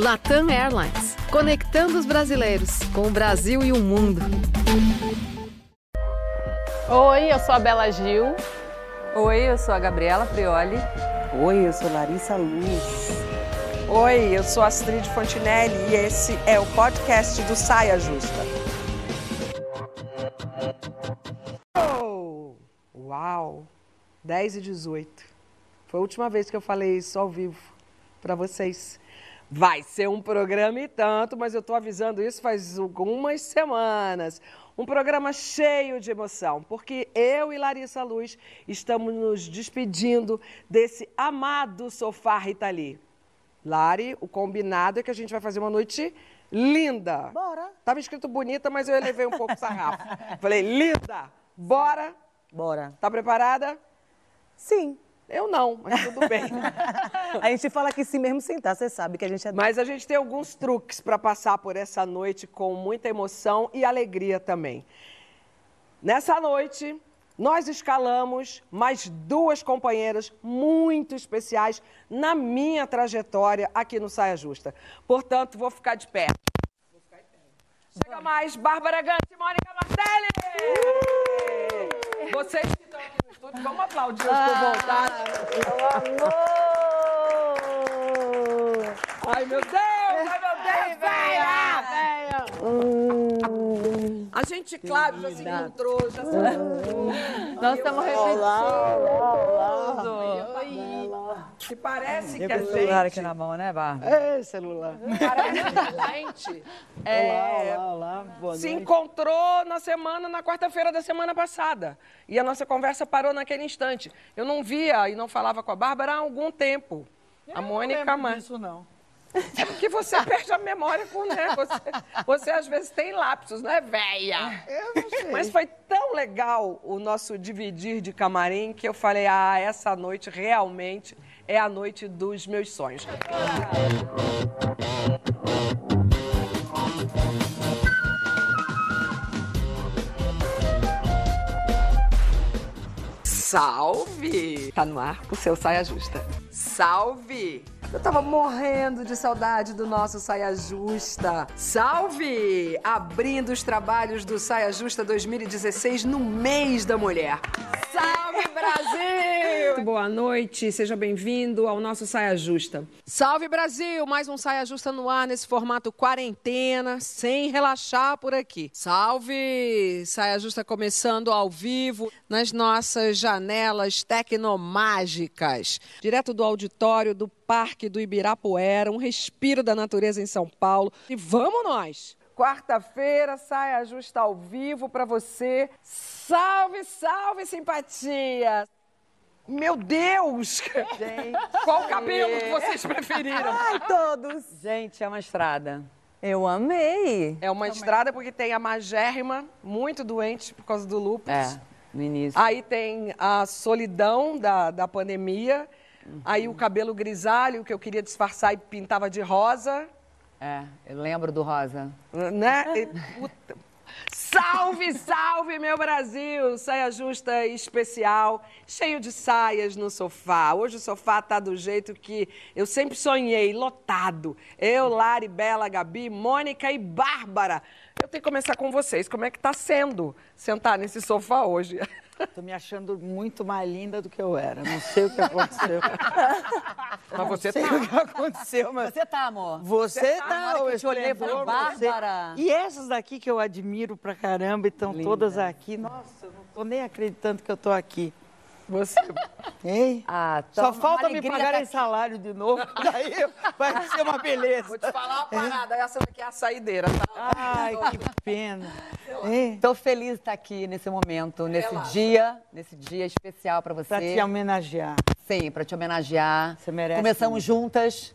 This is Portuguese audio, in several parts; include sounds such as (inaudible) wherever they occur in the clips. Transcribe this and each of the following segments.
Latam Airlines, conectando os brasileiros com o Brasil e o mundo. Oi, eu sou a Bela Gil. Oi, eu sou a Gabriela Prioli. Oi, eu sou Larissa Luz. Oi, eu sou Astrid Fontinelli e esse é o podcast do Saia Justa. Oh, uau! 10 e 18. Foi a última vez que eu falei isso ao vivo para vocês. Vai ser um programa e tanto, mas eu estou avisando isso faz algumas semanas. Um programa cheio de emoção, porque eu e Larissa Luz estamos nos despedindo desse amado sofá Ritali. Lari, o combinado é que a gente vai fazer uma noite linda. Bora. Tava escrito bonita, mas eu elevei um pouco o sarrafo. (laughs) Falei, linda, bora. Bora. Tá preparada? Sim. Eu não, mas tudo bem. (laughs) a gente fala aqui sim mesmo sentar, você sabe que a gente é. Mas a gente tem alguns truques para passar por essa noite com muita emoção e alegria também. Nessa noite, nós escalamos mais duas companheiras muito especiais na minha trajetória aqui no Saia Justa. Portanto, vou ficar de pé. Vou ficar de pé. Chega mais, Bárbara Gante e Mônica Martelli! Uh! Vocês que estão aqui estúdio, vamos aplaudir que voltaram. amor! Ai, meu Deus! Ai, meu Deus! A gente, claro, já se encontrou, já se encontrou. Nós estamos repetindo. Se parece que Eu a com o celular gente... aqui na mão, né, Bárbara? É, celular. Parece que a gente é, Olá, olá, se encontrou na semana, na quarta-feira da semana passada. E a nossa conversa parou naquele instante. Eu não via e não falava com a Bárbara há algum tempo. a Mônica, mas. Isso não. É porque você (laughs) perde a memória com, né? Você, você às vezes tem lapsos, não é véia? Eu não sei. Mas foi tão legal o nosso dividir de camarim que eu falei: ah, essa noite realmente é a noite dos meus sonhos. Salve! Tá no ar o seu Saia Justa. Salve! Eu tava morrendo de saudade do nosso Saia Justa. Salve! Abrindo os trabalhos do Saia Justa 2016 no mês da mulher. Salve, Brasil! Muito boa noite, seja bem-vindo ao nosso Saia Justa. Salve, Brasil! Mais um Saia Justa no ar nesse formato quarentena, sem relaxar por aqui. Salve! Saia Justa começando ao vivo nas nossas janelas tecnomágicas. Direto do auditório do Parque do Ibirapuera, um respiro da natureza em São Paulo. E vamos nós! Quarta-feira, saia justa ao vivo para você. Salve, salve, simpatia! Meu Deus! Qual cabelo que vocês preferiram? Ai, todos. Gente, é uma estrada. Eu amei. É uma estrada porque tem a magérrima, muito doente por causa do lúpus. É, no início. Aí tem a solidão da, da pandemia. Aí o cabelo grisalho, que eu queria disfarçar e pintava de rosa. É, eu lembro do Rosa. né? Puta. Salve, salve, meu Brasil! Saia justa especial, cheio de saias no sofá. Hoje o sofá tá do jeito que eu sempre sonhei, lotado. Eu, Lari, Bela, Gabi, Mônica e Bárbara. Eu tenho que começar com vocês. Como é que tá sendo sentar nesse sofá hoje? (laughs) Tô me achando muito mais linda do que eu era. Não sei o que aconteceu. (laughs) Mas você Não sei o que aconteceu, mas Você tá, amor? você Na tá. que eu te olhei, falei, você- Bárbara. E essas daqui que eu admiro pra caramba, estão Linda. todas aqui. Nossa, eu não tô nem acreditando que eu tô aqui. Você. Hein? Ah, Só tá uma falta me pagarem tá salário de novo, (laughs) daí vai ser uma beleza. Vou te falar uma parada. Essa daqui é a saideira, tá? Ai, que pena. Tô feliz de estar aqui nesse momento, nesse dia, nesse dia especial pra você. Pra te homenagear. Sim, pra te homenagear. Você merece Começamos muito. juntas.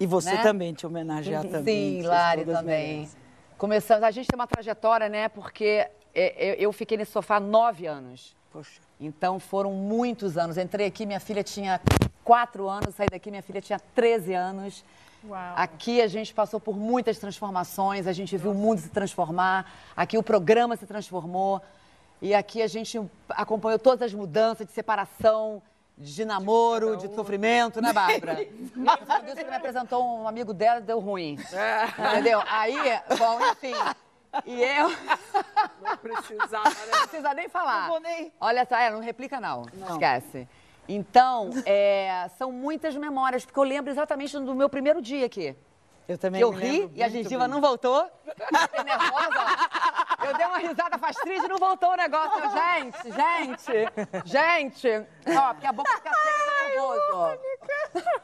E você Né? também te homenagear também. Sim, Lari também. merecem. Começamos, a gente tem uma trajetória, né? Porque é, eu, eu fiquei nesse sofá nove anos. Poxa. Então foram muitos anos. Entrei aqui, minha filha tinha quatro anos, saí daqui, minha filha tinha 13 anos. Uau. Aqui a gente passou por muitas transformações, a gente viu o mundo se transformar, aqui o programa se transformou. E aqui a gente acompanhou todas as mudanças de separação, de namoro, de sofrimento, né, Bárbara? (laughs) Isso, ele me apresentou um amigo dela deu ruim. Entendeu? Aí, bom, enfim. E eu. (laughs) Não precisava, né? Não precisa nem falar. Não vou nem- Olha só, é, não replica não. Esquece. Então, é, são muitas memórias, porque eu lembro exatamente do meu primeiro dia aqui. Eu também Que eu ri e a gengiva bem. não voltou. Fiquei nervosa. ó. Eu dei uma risada faz triste e não voltou o negócio. Eu, gente, gente, gente. Ó, porque a boca fica seca nervoso.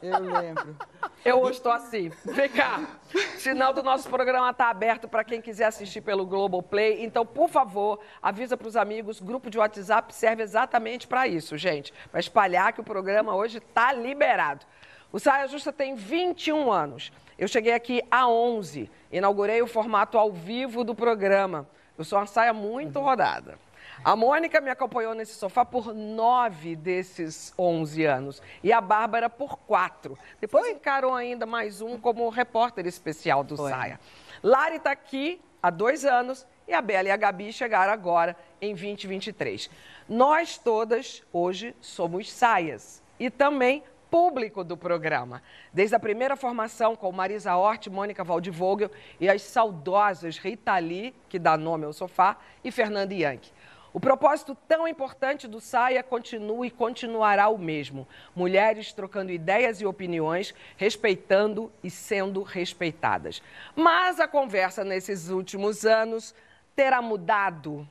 Eu lembro. Eu hoje estou assim. Vem cá. O sinal do nosso programa está aberto para quem quiser assistir pelo Globoplay. Então, por favor, avisa para os amigos. Grupo de WhatsApp serve exatamente para isso, gente. Para espalhar que o programa hoje está liberado. O Saia Justa tem 21 anos. Eu cheguei aqui há 11. Inaugurei o formato ao vivo do programa. Eu sou uma saia muito rodada. A Mônica me acompanhou nesse sofá por nove desses 11 anos e a Bárbara por quatro. Depois encarou ainda mais um como repórter especial do Saia. Lari está aqui há dois anos e a Bela e a Gabi chegaram agora em 2023. Nós todas hoje somos saias e também público do programa. Desde a primeira formação com Marisa Hort, Mônica Waldvogel e as saudosas Rita Lee, que dá nome ao sofá, e Fernanda Yankee. O propósito tão importante do Saia continua e continuará o mesmo. Mulheres trocando ideias e opiniões, respeitando e sendo respeitadas. Mas a conversa nesses últimos anos terá mudado.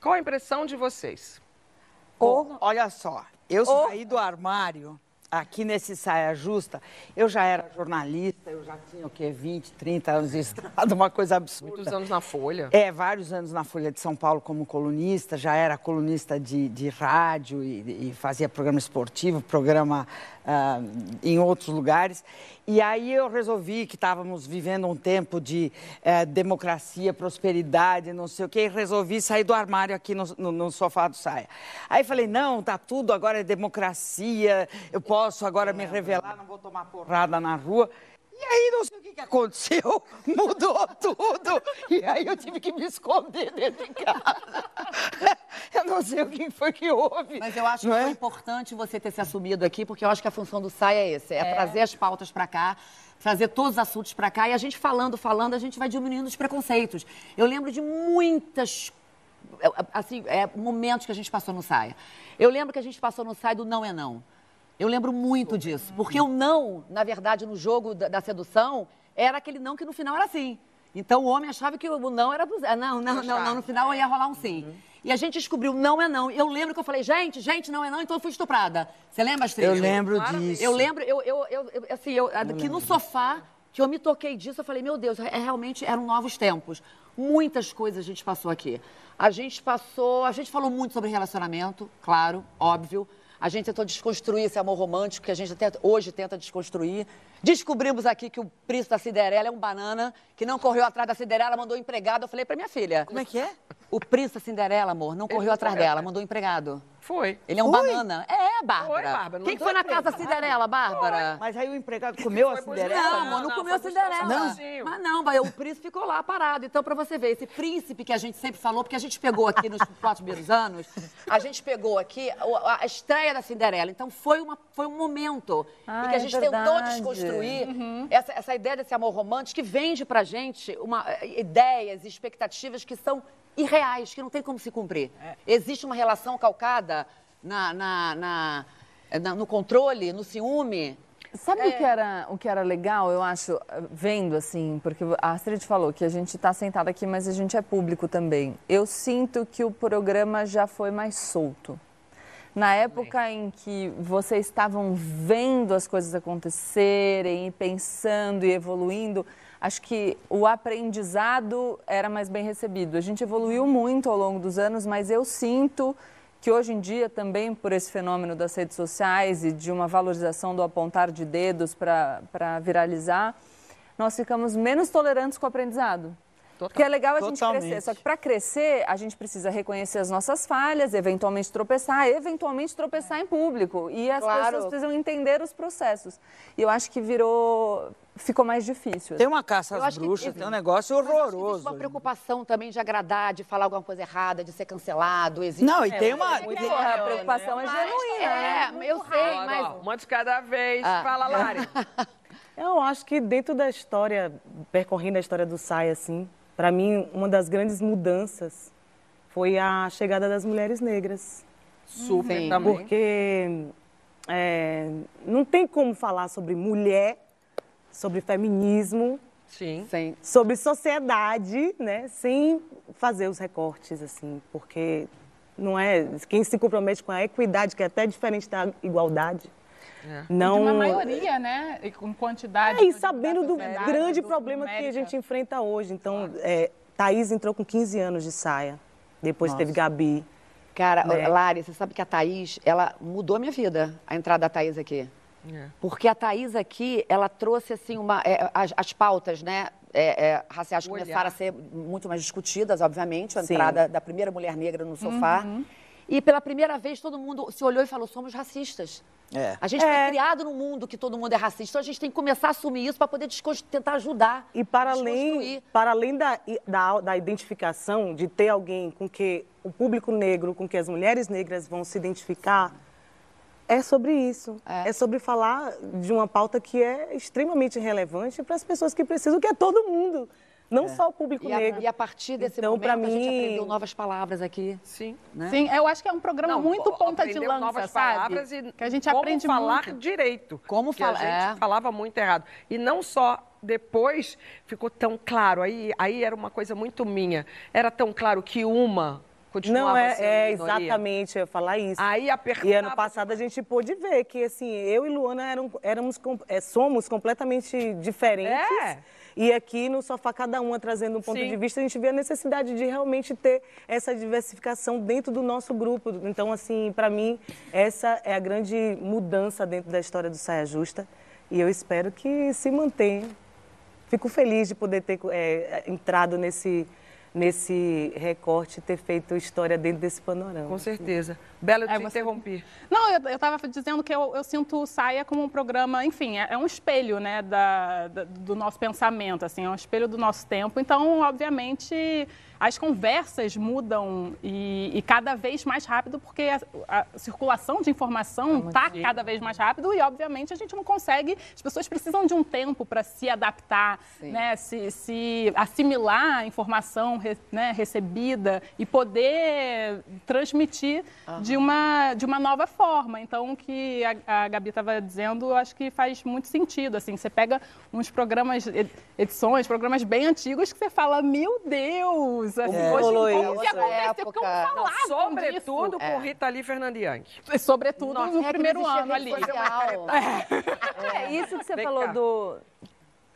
Qual a impressão de vocês? Ou, olha só, eu saí do armário aqui nesse Saia Justa. Eu já era jornalista, eu já tinha o quê? 20, 30 anos de (laughs) estrada, uma coisa absurda. Muitos anos na Folha. É, vários anos na Folha de São Paulo como colunista, já era colunista de, de rádio e, e fazia programa esportivo, programa ah, em outros lugares. E aí eu resolvi que estávamos vivendo um tempo de eh, democracia, prosperidade, não sei o quê, e resolvi sair do armário aqui no, no- no sofá do Saia. Aí falei, não, tá tudo, agora é democracia, eu posso agora me revelar, não vou tomar porrada na rua. E aí, não sei o que, que aconteceu, (laughs) mudou tudo. E aí eu tive que me esconder dentro de casa. (laughs) Eu não sei o que foi que houve. Mas eu acho que não foi é? importante você ter se assumido aqui, porque eu acho que a função do SAI é esse, é, trazer as pautas para cá, trazer todos os assuntos para cá, e a gente falando, falando, a gente vai diminuindo os preconceitos. Eu lembro de muitas é, assim, é, momentos que a gente passou no saia. Eu lembro que a gente passou no saia do não é não. Eu lembro muito disso, porque o não, na verdade, no jogo da, da sedução, era aquele não que no final era sim. Então o homem achava que o não era. Não, não, não, não, no final ia rolar um sim. E a gente descobriu não é não. Eu lembro que eu falei, gente, gente, não é não, então eu fui estuprada. Você lembra, Astrid? Eu lembro disso. Eu lembro, eu, eu, eu, eu- assim, eu, aqui no sofá, que eu me toquei disso, eu falei, meu Deus, é, realmente eram novos tempos. Muitas coisas a gente passou aqui. A gente passou, a gente falou muito sobre relacionamento, claro, óbvio. A gente tentou desconstruir esse amor romântico que a gente até hoje tenta desconstruir. Descobrimos aqui que o príncipe da Cinderela é um banana que não correu atrás da Cinderela, mandou um empregado. Eu falei pra minha filha. Como é que é? O príncipe da Cinderela, amor, não correu atrás dela, mandou um empregado. Foi. Ele é um banana. É, Bárbara. Foi, Bárbara, não Quem que foi na casa da empregado. Cinderela, Bárbara? Mas aí o empregado comeu a Cinderela? Não, Não, amor, não, não, comeu a Cinderela. sozinho. Mas não, vai, o príncipe ficou lá parado. Então, pra você ver, esse príncipe que a gente sempre falou, porque a gente pegou aqui nos (laughs) quatro primeiros anos, a gente pegou aqui a, estreia da Cinderela. Então, foi, uma, foi um momento Ah, em que a é gente tentou verdade. desconstruir essa, essa ideia desse amor romântico que vende pra gente uma, eh, ideias e expectativas que são irreais, que não tem como se cumprir. Existe uma relação calcada na, na- na- na- no controle, no ciúme, Sabe É. o, que era, o que era legal, eu acho, vendo assim, porque a Astrid falou que a gente está sentada aqui, mas a gente é público também. Eu sinto que o programa já foi mais solto. Na época em que vocês estavam vendo as coisas acontecerem, e pensando e evoluindo, acho que o aprendizado era mais bem recebido. A gente evoluiu muito ao longo dos anos, mas eu sinto que hoje em dia, também por esse fenômeno das redes sociais e de uma valorização do apontar de dedos para viralizar, nós ficamos menos tolerantes com o aprendizado. Porque é legal a gente Totalmente. crescer. Só que para crescer, a gente precisa reconhecer as nossas falhas, eventualmente tropeçar, eventualmente tropeçar em público. E as Claro. pessoas precisam entender os processos. E eu acho que virou. ficou mais difícil. Tem uma caça às que bruxas, existe- tem um negócio que horroroso. Existe uma preocupação também de agradar, de falar alguma coisa errada, de ser cancelado. Existe... Não, e tem uma. Muito- a preocupação é genuína. É, né? eu sei, Ó, mas... ó, uma de cada vez. Ah. Fala, Lari. (laughs) Eu acho que dentro da história, percorrendo a história do SAI, assim, para mim, uma das grandes mudanças foi a chegada das mulheres negras. Super Sim. também. Porque é, não tem como falar sobre mulher, sobre feminismo, Sim. Sim. sobre sociedade, né, sem fazer os recortes, assim, porque não é quem se compromete com a equidade, que é até diferente da igualdade, não De uma maioria, né? E com quantidade. É, e sabendo do grande do problema que a gente enfrenta hoje. Então, é, Thaís entrou com 15 anos de saia. Depois teve Gabi. Cara, Né? Lari, você sabe que a Thaís, ela mudou a minha vida, a entrada da Thaís aqui. É. Porque a Thaís aqui, ela trouxe, assim, uma, é, as, as pautas, né, é, é, raciais começaram a ser muito mais discutidas, obviamente, a Sim. entrada da primeira mulher negra no sofá. E pela primeira vez todo mundo se olhou e falou, somos racistas. É. A gente foi criado num mundo que todo mundo é racista, então a gente tem que começar a assumir isso para poder tentar ajudar. E para além, para além da, da, da identificação, de ter alguém com que o público negro, com que as mulheres negras vão se identificar, é sobre isso. É. É, sobre falar de uma pauta que é extremamente relevante para as pessoas que precisam, que é todo mundo. Não só o público E a, negro. e a partir desse Então, momento, pra a gente mim- aprendeu novas palavras aqui. Sim. Né? Sim, eu acho que é um programa Não, muito ponta de lança, novas sabe? palavras e que a gente como aprende falar muito. direito. Como que a gente é. falava muito errado. E não só depois ficou tão claro, aí, aí era uma coisa muito minha. Era tão claro que uma continuava Não, é, sendo é minoria. exatamente, eu ia falar isso. Aí apertava. E ano passado a gente pôde ver que, assim, eu e Luana eram, éramos, é, somos completamente diferentes. É. E aqui no Sofá, cada uma trazendo um ponto Sim. de vista, a gente vê a necessidade de realmente ter essa diversificação dentro do nosso grupo. Então, assim, para mim, essa é a grande mudança dentro da história do Saia Justa. E eu espero que se mantenha. Fico feliz de poder ter é, entrado nesse, nesse recorte, ter feito história dentro desse panorama. Com certeza. Bela, eu te É, você- interrompi. Não, eu, eu tava dizendo que eu, eu sinto o Saia como um programa, enfim, é, é um espelho, né, da, da- do nosso pensamento, assim, é um espelho do nosso tempo. Então, obviamente, as conversas mudam e, e cada vez mais rápido, porque a, a circulação de informação está cada vez mais rápido e, obviamente, a gente não consegue, as pessoas precisam de um tempo para se adaptar, né, se, se assimilar a informação né, recebida e poder transmitir de, uma, de uma nova forma. Então, o que a, a Gabi estava dizendo, eu acho que faz muito sentido. Assim, você pega uns programas, ed- edições, programas bem antigos que você fala, meu Deus, assim, É. hoje que aconteceu? Como falavam Sobretudo disso? com Rita Lee Fernandiang. Sobretudo Nossa, no É primeiro ano ali. rede social. É, isso que você Vem falou cá. do.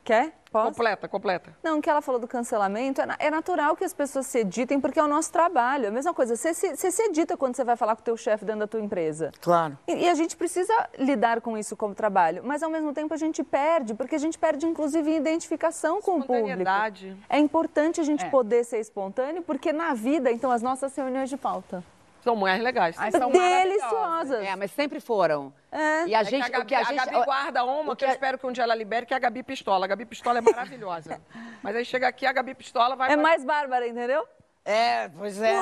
Quer? Posso? Completa, completa. Não, o que ela falou do cancelamento, é, é natural que as pessoas se editem, porque é o nosso trabalho. É a mesma coisa, você se, você se edita quando você vai falar com o teu chefe dentro da tua empresa. Claro. E, e a gente precisa lidar com isso como trabalho, mas ao mesmo tempo a gente perde, porque a gente perde inclusive em identificação com o público. É importante a gente É. poder ser espontâneo, porque na vida, então, as nossas reuniões de pauta. São mais legais. Ai, são Deliciosas. É, mas sempre foram. É. E a É que gente, a o que a Gabi, gente, a Gabi guarda uma o que eu espero que um dia ela libere, que é a Gabi Pistola. A Gabi Pistola é maravilhosa. (laughs) Mas aí chega aqui, a Gabi Pistola vai... É mais bárbara, entendeu? É, pois é.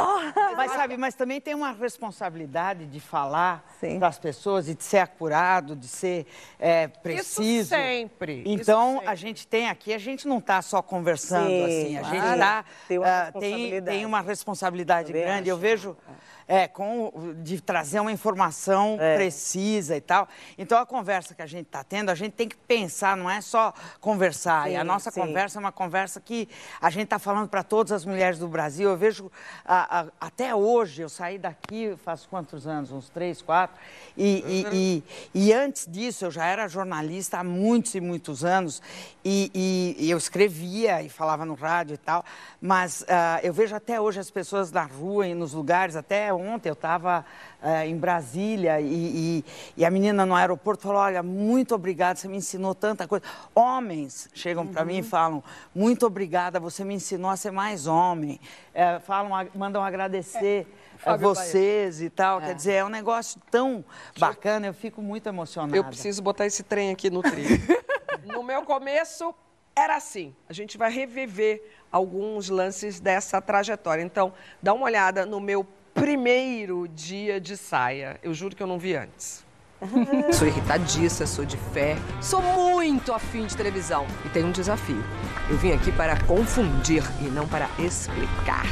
Mas sabe, mas também tem uma responsabilidade de falar para as pessoas e de ser acurado, de ser é, preciso. sempre, isso Então, sempre. a gente tem aqui, a gente não está só conversando Sim, assim, a gente claro. tá, Tem uma ah, tem, responsabilidade. tem uma responsabilidade Também grande. Eu acho. vejo é, com, de trazer uma informação É. precisa e tal. Então, a conversa que a gente está tendo, a gente tem que pensar, não é só conversar. e a Sim, nossa sim. conversa é uma conversa que a gente está falando para todas as mulheres do Brasil. Eu vejo, a- a- até hoje, eu saí daqui faz quantos anos? Uns três, quatro. E, e- e- e antes disso, eu já era jornalista há muitos e muitos anos. E, eu escrevia e falava no rádio e tal. Mas ah, eu vejo até hoje as pessoas na rua e nos lugares, até ontem, eu estava em Brasília e, e, e, a menina no aeroporto falou: Olha, muito obrigada, você me ensinou tanta coisa. Homens chegam para mim e falam: Muito obrigada, você me ensinou a ser mais homem. É, falam, mandam agradecer. a vocês e tal, quer dizer, é um negócio tão bacana, eu fico muito emocionada. Eu preciso botar esse trem aqui no trilho. (laughs) no meu começo, era assim. A gente vai reviver alguns lances dessa trajetória. Então, dá uma olhada no meu primeiro dia de saia. Eu juro que eu não vi antes. (laughs) sou irritadiça, sou de fé, sou muito afim de televisão e tenho um desafio. Eu vim aqui para confundir e não para explicar.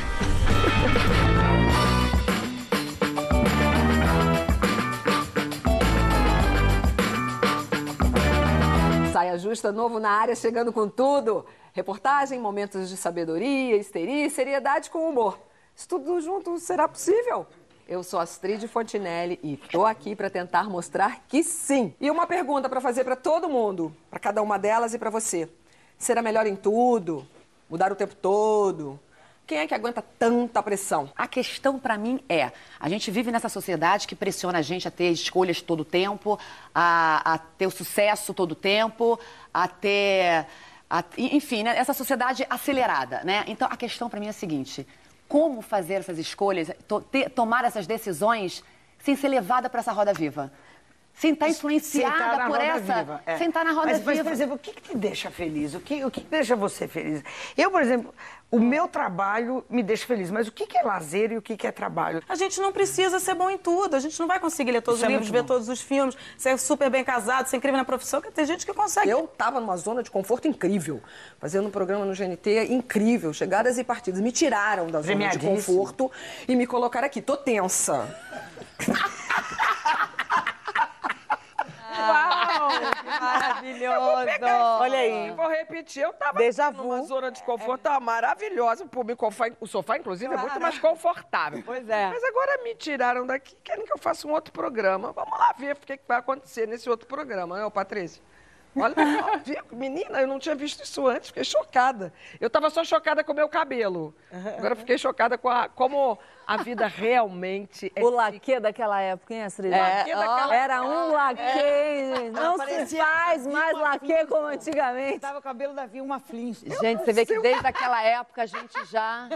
Saia Justa novo na área, chegando com tudo. Reportagem, momentos de sabedoria, histeria e seriedade com humor. Tudo junto será possível? Eu sou Astrid Fontinelli e tô aqui para tentar mostrar que sim. E uma pergunta para fazer para todo mundo, para cada uma delas e para você. Será melhor em tudo? Mudar o tempo todo? Quem é que aguenta tanta pressão? A questão para mim é: a gente vive nessa sociedade que pressiona a gente a ter escolhas todo o tempo, a, a ter o sucesso todo o tempo, a ter. A, enfim, né, essa sociedade acelerada, né? Então a questão para mim é a seguinte: como fazer essas escolhas, to, ter, tomar essas decisões sem ser levada para essa roda viva? Sem estar influenciada por essa, viva, é. sem estar na roda mas, viva. Mas, por exemplo, o que, que te deixa feliz? O que, o que deixa você feliz? Eu, por exemplo, o meu trabalho me deixa feliz, mas o que, que é lazer e o que, que é trabalho? A gente não precisa ser bom em tudo, a gente não vai conseguir ler todos Isso os é livros, ver todos os filmes, ser super bem casado, ser incrível na profissão, que tem gente que consegue. Eu estava numa zona de conforto incrível, fazendo um programa no GNT incrível, chegadas e partidas. Me tiraram da zona de conforto e me colocaram aqui. Tô tensa. (laughs) (laughs) Maravilhoso! Olha aí. Vou repetir. Eu tava Deja numa zona de conforto, tava maravilhosa. O público, o sofá, inclusive, claro. é muito mais confortável. Pois é. Mas agora me tiraram daqui, querem que eu faça um outro programa. Vamos lá ver o que, que vai acontecer nesse outro programa, né, Patrícia? Olha, menina, eu não tinha visto isso antes, fiquei chocada. Eu estava só chocada com o meu cabelo. Agora fiquei chocada com a, como a vida (laughs) realmente é. O laque daquela época, hein, Astrid? É, oh, era um laque. É. Não se faz mais laque como antigamente. Tava o cabelo da Vilma Flint. Gente, você vê que desde aquela época a gente já.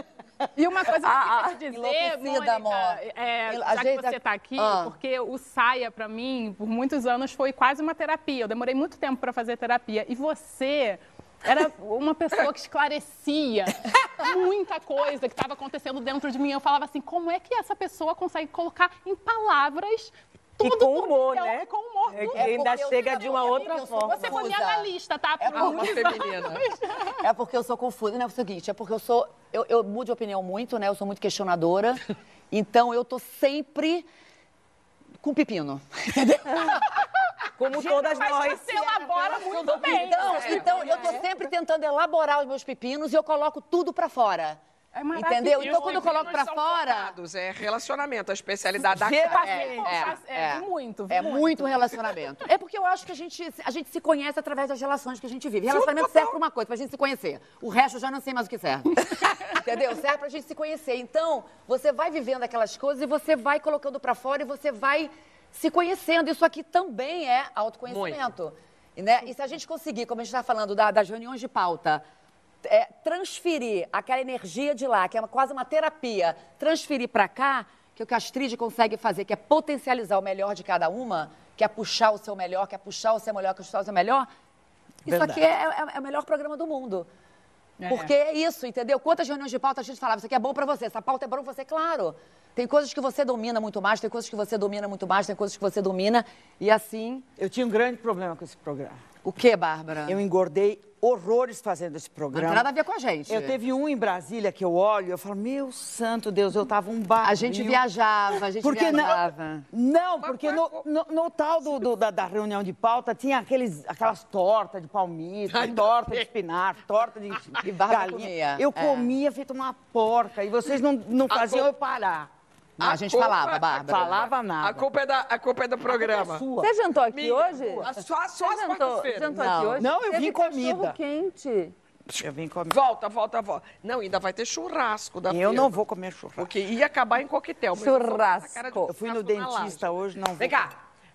(laughs) E uma coisa que eu queria te dizer, Mônica, amor. É, já gente... que você está aqui, ah. porque o Saia, para mim, por muitos anos, foi quase uma terapia. Eu demorei muito tempo para fazer terapia. E você era uma pessoa que esclarecia muita coisa que estava acontecendo dentro de mim. Eu falava assim, como é que essa pessoa consegue colocar em palavras tudo e com humor, né? Com humor. É, é ainda chega de uma outra forma. Você foi minha analista, tá? É uma feminina. É porque eu sou confusa. Não, é o seguinte, é porque eu sou... Eu, eu mudo de opinião muito, né? Eu sou muito questionadora. (laughs) Então, eu tô sempre com pepino. Entendeu? (laughs) Como todas nós. Você elabora muito bem. Então, então eu tô sempre tentando elaborar os meus pepinos e eu coloco tudo para fora. É Entendeu? Então, quando eu coloco pra fora. Focados, é relacionamento, a especialidade da cara. É, é, é, muito, é muito. muito relacionamento. É porque eu acho que a gente, a gente se conhece através das relações que a gente vive. Relacionamento serve pra uma coisa, pra gente se conhecer. O resto eu já não sei mais o que serve. (laughs) Entendeu? Serve pra gente se conhecer. Então, você vai vivendo aquelas coisas e você vai colocando pra fora e você vai se conhecendo. Isso aqui também é autoconhecimento. Muito. Né? E se a gente conseguir, como a gente está falando da, das reuniões de pauta, é, transferir aquela energia de lá, que é uma, quase uma terapia, transferir para cá, que o que a Astrid consegue fazer, que é potencializar o melhor de cada uma, que é puxar o seu melhor, que é puxar o seu melhor, que é puxar o seu melhor, Verdade. isso aqui é, é, é, o melhor programa do mundo. É. Porque é isso, entendeu? Quantas reuniões de pauta a gente falava, isso aqui é bom para você, essa pauta é bom para você, claro. Tem coisas que você domina muito mais, tem coisas que você domina muito mais, tem coisas que você domina, e assim... Eu tinha um grande problema com esse programa. O que, Bárbara? Eu engordei horrores fazendo esse programa. Não tem nada a ver com a gente. Eu teve um em Brasília que eu olho, eu falo, meu santo Deus, eu tava um barulho. A gente viajava, a gente porque viajava. Não, não porque no, no, no tal do, do, da, da, reunião de pauta tinha aqueles, aquelas tortas de palmito, Ai, torta de espinafre, torta de e galinha. Comia. Eu é. comia feito uma porca e vocês não, não faziam eu parar. Não, a, a gente falava, Bárbara. Falava nada. A culpa é, da, a culpa é do programa. É Você jantou aqui Minha, hoje? Só, só Jantou, jantou não. aqui hoje? Não, eu vim comida. quente. Eu vim comer. Volta, volta, volta. Não, ainda vai ter churrasco da eu firma, não vou comer churrasco. Porque ia acabar em coquetel. mas eu de Eu fui no churrasco dentista laje. hoje, não vou. Vem cá.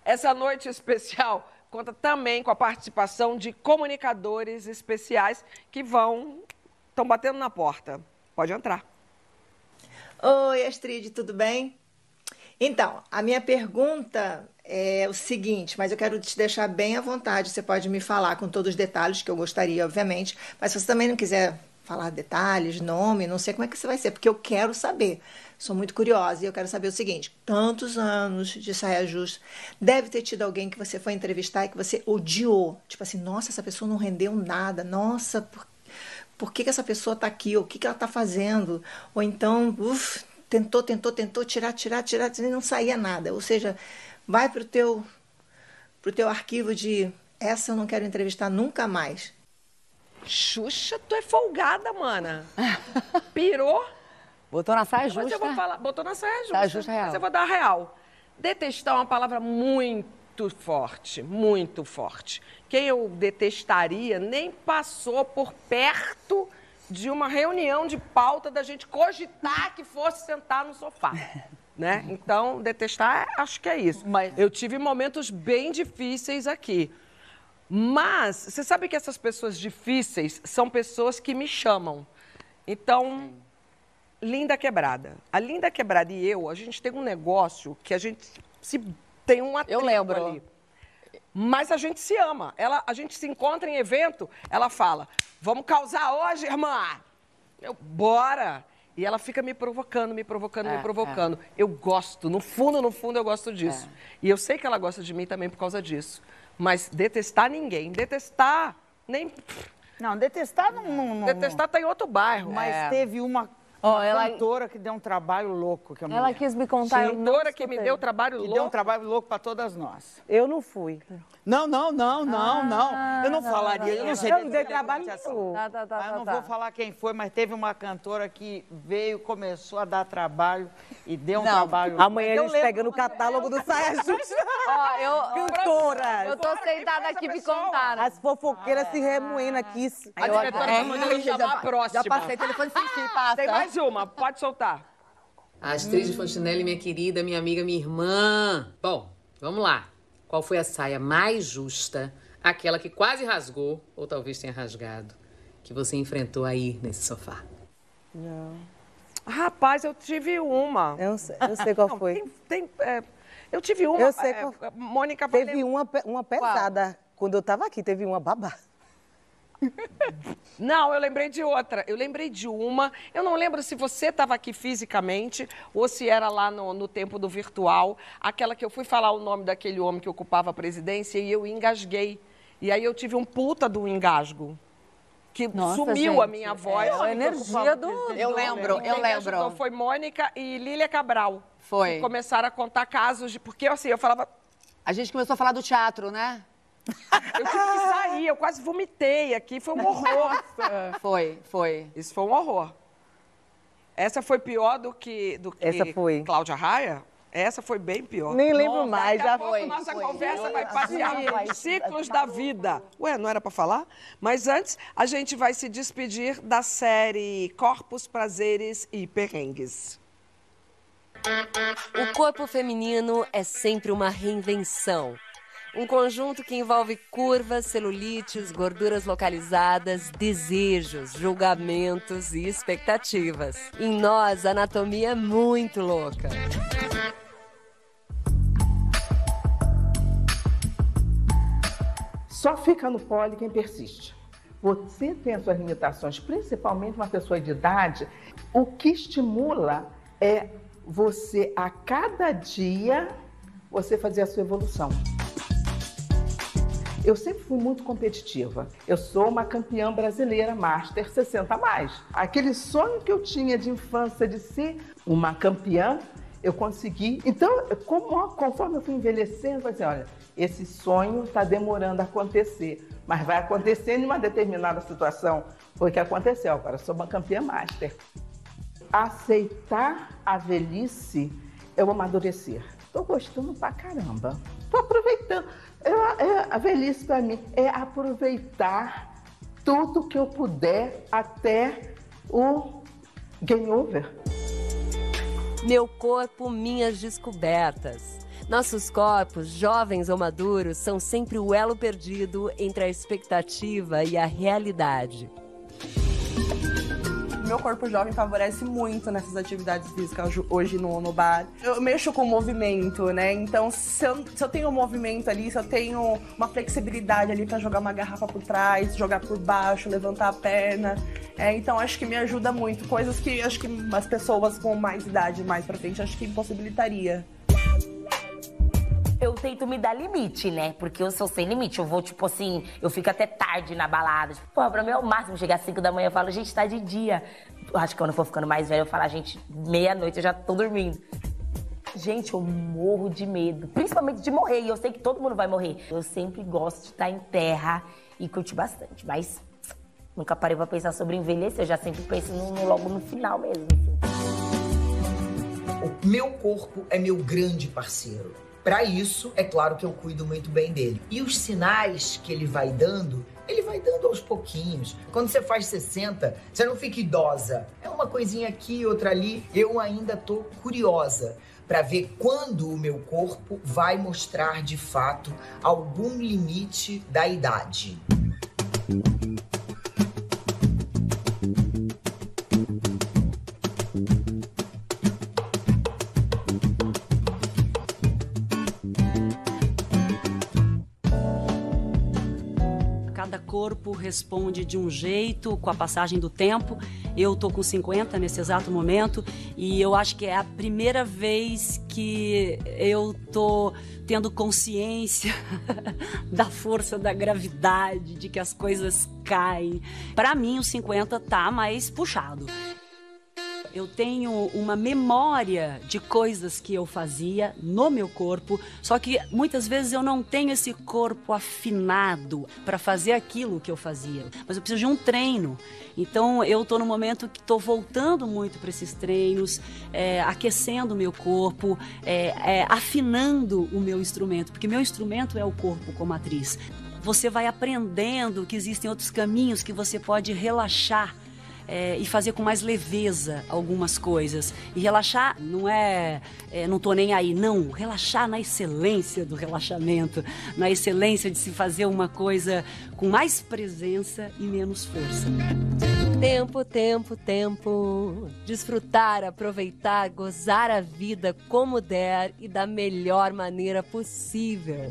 Essa noite especial conta também com a participação de comunicadores especiais que vão. estão batendo na porta. Pode entrar. Oi, Astrid, tudo bem? Então, a minha pergunta é o seguinte, mas eu quero te deixar bem à vontade. Você pode me falar com todos os detalhes que eu gostaria, obviamente, mas se você também não quiser falar detalhes, nome, não sei como é que você vai ser, porque eu quero saber. Sou muito curiosa e eu quero saber o seguinte: tantos anos de saia justa, deve ter tido alguém que você foi entrevistar e que você odiou. Tipo assim, nossa, essa pessoa não rendeu nada, nossa, por por que, que essa pessoa está aqui, o que, que ela está fazendo, ou então, uf, tentou, tentou, tentou tirar, tirar, tirar, e não saía nada. Ou seja, vai para o teu, pro teu arquivo de essa eu não quero entrevistar nunca mais. Xuxa, tu é folgada, mana. (laughs) Pirou? Botou na saia Mas eu justa. vou falar, botou na saia justa. Saia justa real. Mas eu vou dar a real. Detestar é uma palavra muito forte, muito forte. Quem eu detestaria nem passou por perto de uma reunião de pauta da gente cogitar que fosse sentar no sofá. (laughs) Né? Então, detestar, acho que é isso. Eu tive momentos bem difíceis aqui. Mas, você sabe que essas pessoas difíceis são pessoas que me chamam. Então, Linda Quebrada. A Linda Quebrada e eu, a gente tem um negócio que a gente se tem um atrito lembro. ali. Mas a gente se ama. Ela, a gente se encontra em evento, ela fala: "Vamos causar hoje, irmã?" Eu, bora. E ela fica me provocando, me provocando, É, me provocando. Eu gosto, no fundo, no fundo eu gosto disso. E eu sei que ela gosta de mim também por causa disso. Mas detestar ninguém, detestar nem Não, detestar não. não, não detestar tá em outro bairro. Mas É. teve uma Ó, ela- cantora que deu um trabalho louco. Que a Ela mulher. quis me contar, não Cantora que me deu trabalho Que louco. deu um trabalho louco para todas nós. Eu não fui. Não, não, não, não, não. Eu não não, falaria, eu não sei. Eu não dei trabalho nenhum. Tá, tá, tá, Mas eu tá, não tá. vou falar quem foi, mas teve uma cantora que veio, começou a dar trabalho e deu um Não, trabalho. Amanhã Eu eles pegam no catálogo do Saia (laughs) Justa. Cantora. eu tô sentada aqui me contaram. As fofoqueiras se remoendo aqui. A diretora tá mandando (laughs) chamar a próxima. Já passei telefone sem fio, passa. Mais uma, pode soltar. Astrid Fontinelli, minha querida, minha amiga, minha irmã. Bom, vamos lá. Qual foi a saia mais justa, aquela que quase rasgou, ou talvez tenha rasgado, que você enfrentou aí nesse sofá? Rapaz, eu tive uma. Eu sei, eu sei qual Não, foi. Tem, tem, é, eu tive uma. Eu sei é, qual- Mônica Teve Valente- uma, uma pesada. Quando eu tava aqui, teve uma babá. (laughs) Não, eu lembrei de outra. Eu lembrei de uma. Eu não lembro se você estava aqui fisicamente ou se era lá no, no tempo do virtual. Aquela que eu fui falar o nome daquele homem que ocupava a presidência e eu engasguei. E aí eu tive um puta do engasgo. Que Nossa, sumiu a gente, minha voz. é a energia do... Eu lembro, eu ajudou lembro. Foi Mônica e Lília Cabral. Foi. Que começaram a contar casos de. Porque assim, eu falava. A gente começou a falar do teatro, né? Eu tive que sair, eu quase vomitei aqui, foi um horror. (laughs) Foi, foi. Isso foi um horror. Essa foi pior do que, do que Essa foi. Cláudia Raia? Essa foi bem pior. Nem lembro mais. Daqui a Já pouco foi, nossa foi. conversa vai passear pelos ciclos da vida. Ué, não era pra falar? Mas antes, a gente vai se despedir da série Corpos, Prazeres e Perrengues. O corpo feminino é sempre uma reinvenção. Um conjunto que envolve curvas, celulites, gorduras localizadas, desejos, julgamentos e expectativas. Em nós, a anatomia é muito louca. Só fica no pole quem persiste. Você tem as suas limitações, principalmente uma pessoa de idade. O que estimula é você, a cada dia, você fazer a sua evolução. Eu sempre fui muito competitiva. Eu sou uma campeã brasileira Master 60 a mais. Aquele sonho que eu tinha de infância de ser uma campeã, eu consegui. Então, como- conforme eu fui envelhecendo, eu falei assim, olha, esse sonho está demorando a acontecer, mas vai acontecer em uma determinada situação. Foi o que aconteceu. Agora sou uma campeã Master. Aceitar a velhice é o amadurecer. Estou gostando pra caramba. Estou aproveitando. Eu- é- a velhice para mim é aproveitar tudo que eu puder até o game over. Meu corpo, minhas descobertas. Nossos corpos, jovens ou maduros, são sempre o elo perdido entre a expectativa e a realidade meu corpo jovem favorece muito nessas atividades físicas hoje no, no bar. Eu mexo com o movimento, né? Então, se eu, se eu tenho um movimento ali, se eu tenho uma flexibilidade ali para jogar uma garrafa por trás, jogar por baixo, levantar a perna. É, então, acho que me ajuda muito. Coisas que acho que as pessoas com mais idade, mais pra frente, acho que impossibilitaria eu tento me dar limite, né? Porque eu sou sem limite. Eu vou, tipo assim, eu fico até tarde na balada. Tipo, pô, pra mim é o máximo chegar às 5 da manhã. Eu falo, gente, tá de dia. Eu acho que quando eu for ficando mais velho, eu falo, gente, meia-noite eu já tô dormindo. Gente, eu morro de medo. Principalmente de morrer. E eu sei que todo mundo vai morrer. Eu sempre gosto de estar em terra e curtir bastante. Mas nunca parei pra pensar sobre envelhecer. Eu já sempre penso no, no, logo no final mesmo. Assim. O meu corpo é meu grande parceiro para isso, é claro que eu cuido muito bem dele. E os sinais que ele vai dando, ele vai dando aos pouquinhos. Quando você faz 60, você não fica idosa. É uma coisinha aqui, outra ali. Eu ainda tô curiosa para ver quando o meu corpo vai mostrar de fato algum limite da idade. Responde de um jeito com a passagem do tempo. Eu tô com 50 nesse exato momento e eu acho que é a primeira vez que eu tô tendo consciência (laughs) da força da gravidade, de que as coisas caem. Para mim, os 50 tá mais puxado eu tenho uma memória de coisas que eu fazia no meu corpo, só que muitas vezes eu não tenho esse corpo afinado para fazer aquilo que eu fazia. Mas eu preciso de um treino. Então eu estou no momento que estou voltando muito para esses treinos, é, aquecendo o meu corpo, é, é, afinando o meu instrumento, porque meu instrumento é o corpo como atriz. Você vai aprendendo que existem outros caminhos que você pode relaxar é, e fazer com mais leveza algumas coisas. E relaxar não é, é não tô nem aí, não. Relaxar na excelência do relaxamento, na excelência de se fazer uma coisa com mais presença e menos força. Tempo, tempo, tempo. Desfrutar, aproveitar, gozar a vida como der e da melhor maneira possível.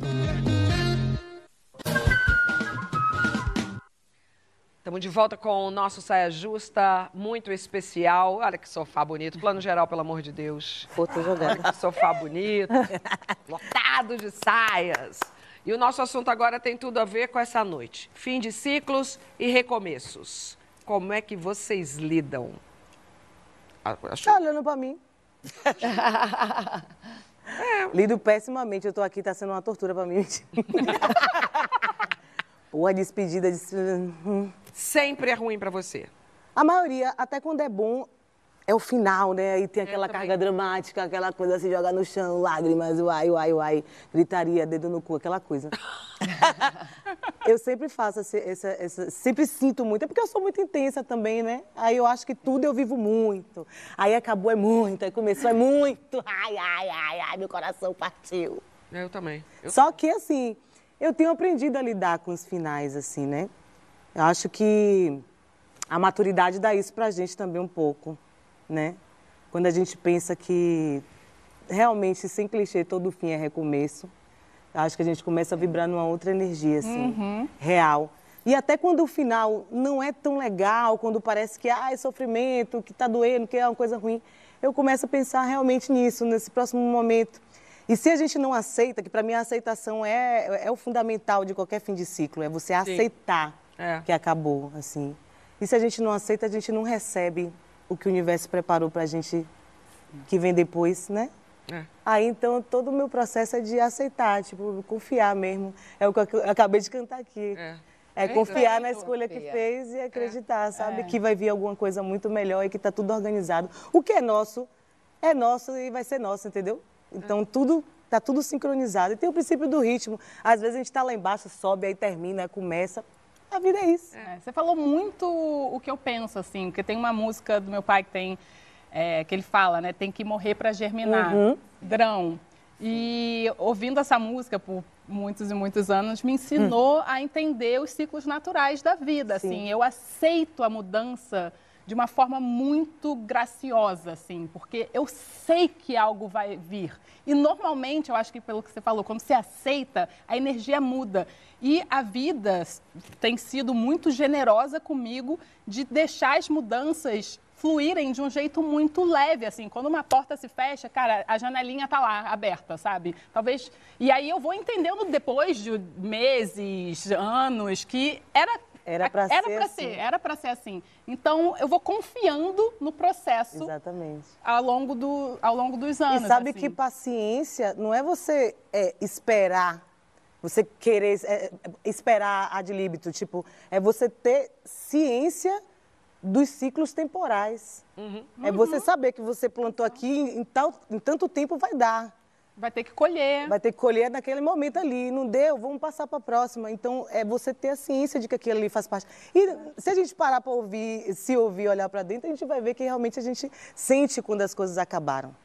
Estamos de volta com o nosso Saia Justa, muito especial. Olha que sofá bonito. Plano geral, pelo amor de Deus. Foto jogada. Olha que sofá bonito. (laughs) lotado de saias. E o nosso assunto agora tem tudo a ver com essa noite. Fim de ciclos e recomeços. Como é que vocês lidam? Acho... Tá olhando para mim. (laughs) é. Lido pessimamente. Eu tô aqui, tá sendo uma tortura para mim. (laughs) Ou a despedida de. Hum. Sempre é ruim para você? A maioria, até quando é bom, é o final, né? E tem aquela carga dramática, aquela coisa se jogar no chão, lágrimas, uai, uai, uai, gritaria, dedo no cu, aquela coisa. (laughs) eu sempre faço essa, essa, essa, sempre sinto muito, é porque eu sou muito intensa também, né? Aí eu acho que tudo eu vivo muito. Aí acabou é muito, aí começou é muito. Ai, ai, ai, ai, meu coração partiu. Eu também. Eu... Só que assim, eu tenho aprendido a lidar com os finais, assim, né? Eu acho que a maturidade dá isso pra gente também um pouco, né? Quando a gente pensa que realmente, sem clichê, todo fim é recomeço, acho que a gente começa a vibrar numa outra energia, assim, uhum. real. E até quando o final não é tão legal, quando parece que ah, é sofrimento, que tá doendo, que é uma coisa ruim, eu começo a pensar realmente nisso, nesse próximo momento. E se a gente não aceita, que para mim a aceitação é, é o fundamental de qualquer fim de ciclo, é você aceitar é. que acabou, assim. E se a gente não aceita, a gente não recebe o que o universo preparou para a gente que vem depois, né? É. Aí então todo o meu processo é de aceitar, tipo, confiar mesmo. É o que eu acabei de cantar aqui. É. É confiar na escolha que fez e acreditar, é. sabe? É. Que vai vir alguma coisa muito melhor e que está tudo organizado. O que é nosso, é nosso e vai ser nosso, entendeu? Então, tudo está tudo sincronizado. E tem o princípio do ritmo. Às vezes a gente está lá embaixo, sobe, aí termina, começa. A vida é isso. É, você falou muito o que eu penso, assim, porque tem uma música do meu pai que tem. é, que ele fala, né? Tem que morrer para germinar. Uhum. Drão. E ouvindo essa música por muitos e muitos anos, me ensinou a entender os ciclos naturais da vida. Sim. Assim, eu aceito a mudança de uma forma muito graciosa, assim, porque eu sei que algo vai vir. E normalmente, eu acho que pelo que você falou, quando você aceita, a energia muda. E a vida tem sido muito generosa comigo de deixar as mudanças fluírem de um jeito muito leve, assim. Quando uma porta se fecha, cara, a janelinha tá lá, aberta, sabe? Talvez... E aí eu vou entendendo depois de meses, anos, que era... Era pra era ser assim. ser, era para ser assim. Então, eu vou confiando no processo Exatamente. ao longo, do, ao longo dos anos. E sabe assim. que paciência não é você é, esperar, você querer é, esperar ad libitum, tipo, é você ter ciência dos ciclos temporais. É você saber que você plantou aqui, em, tal, em tanto tempo vai dar. Vai ter que colher. Vai ter que colher naquele momento ali. Não deu, vamos passar para a próxima. Então, é você ter a ciência de que aquilo ali faz parte. E se a gente parar para ouvir, se ouvir, olhar para dentro, a gente vai ver que realmente a gente sente quando as coisas acabaram.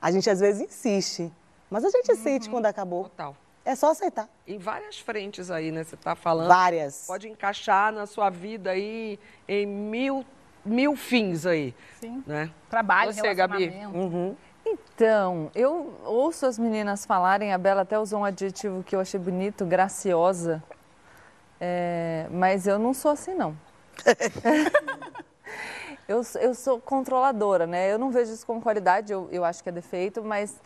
A gente às vezes insiste, mas a gente sente quando acabou. Total. É só aceitar. Em várias frentes aí, né? Você está falando. Várias. Pode encaixar na sua vida aí em mil, mil fins aí. Sim. Né? Trabalho, Você, Gabi. relacionamento. Então, eu ouço as meninas falarem, a Bela até usou um adjetivo que eu achei bonito, graciosa. É, mas eu não sou assim, não. (laughs) eu, sou- eu sou controladora, né? Eu não vejo isso como qualidade, eu, eu acho que é defeito, mas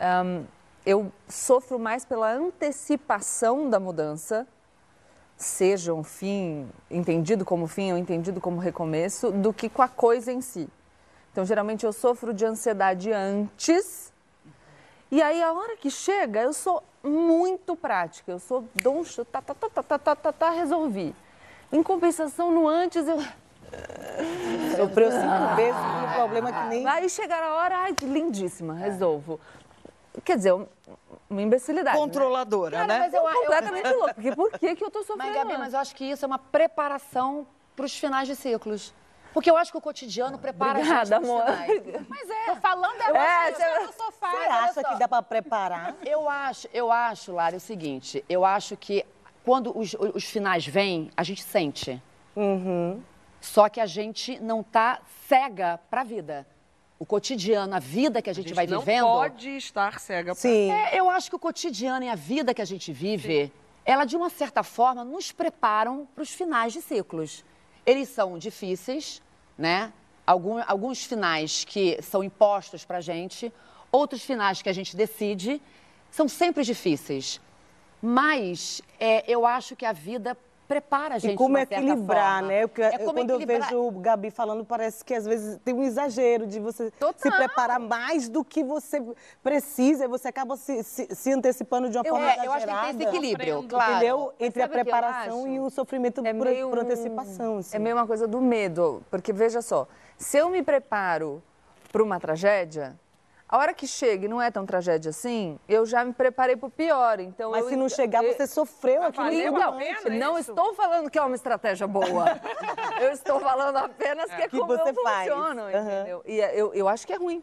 ahn, eu sofro mais pela antecipação da mudança, seja um fim entendido como fim ou entendido como recomeço, do que com a coisa em si. Então, geralmente eu sofro de ansiedade antes. E aí, a hora que chega, eu sou muito prática. Eu sou chute, tá, tá, tá, tá, tá, tá, tá, tá, resolvi. Em compensação, no antes, eu. Sofreu cinco vezes um problema que nem. Aí chegar a hora, ai, lindíssima, resolvo. Quer dizer, um- uma imbecilidade. Controladora, né? né? mas eu- eu- completamente (laughs) louco. Porque por que, que eu tô sofrendo? Mas, Gabi, mas eu acho que isso é uma preparação para os finais de ciclos. Porque eu acho que o cotidiano prepara Obrigada, a gente amor. Mas é. Tô falando Eu é, acho- você no sofá. Você acha só. que dá para preparar? Eu acho, eu acho, Lara, é o seguinte, eu acho que quando os, os finais vêm, a gente sente. Só que a gente não tá cega para a vida. O cotidiano, a vida que a gente, A gente vai não vivendo. pode estar cega. pra- Sim. É, eu acho que o cotidiano e a vida que a gente vive, ela de uma certa forma nos preparam para os finais de ciclos. Eles são difíceis, né? Algum, alguns finais que são impostos para a gente, outros finais que a gente decide, são sempre difíceis. Mas é, eu acho que a vida prepara a gente E como de uma certa equilibrar, forma. né? Porque É como quando equilibrar- eu vejo o Gabi falando, parece que às vezes tem um exagero de você se preparar mais do que você precisa e você acaba se, se- se antecipando de uma Eu- forma é, eu acho que tem esse exagerada. equilíbrio, Entendeu? claro. Entre a preparação e o sofrimento por, meio por antecipação. assim. É meio uma coisa do medo, porque veja só, se eu me preparo para uma tragédia, a hora que chega e não é tão tragédia assim, eu já me preparei para o pior. Então Mas eu- se não chegar, eu- você sofreu aquilo. Então, tudo antes. não estou falando que é uma estratégia boa. eu estou falando apenas que é (laughs) Que como você eu faz. funciono, entendeu? E eu, eu acho que é ruim,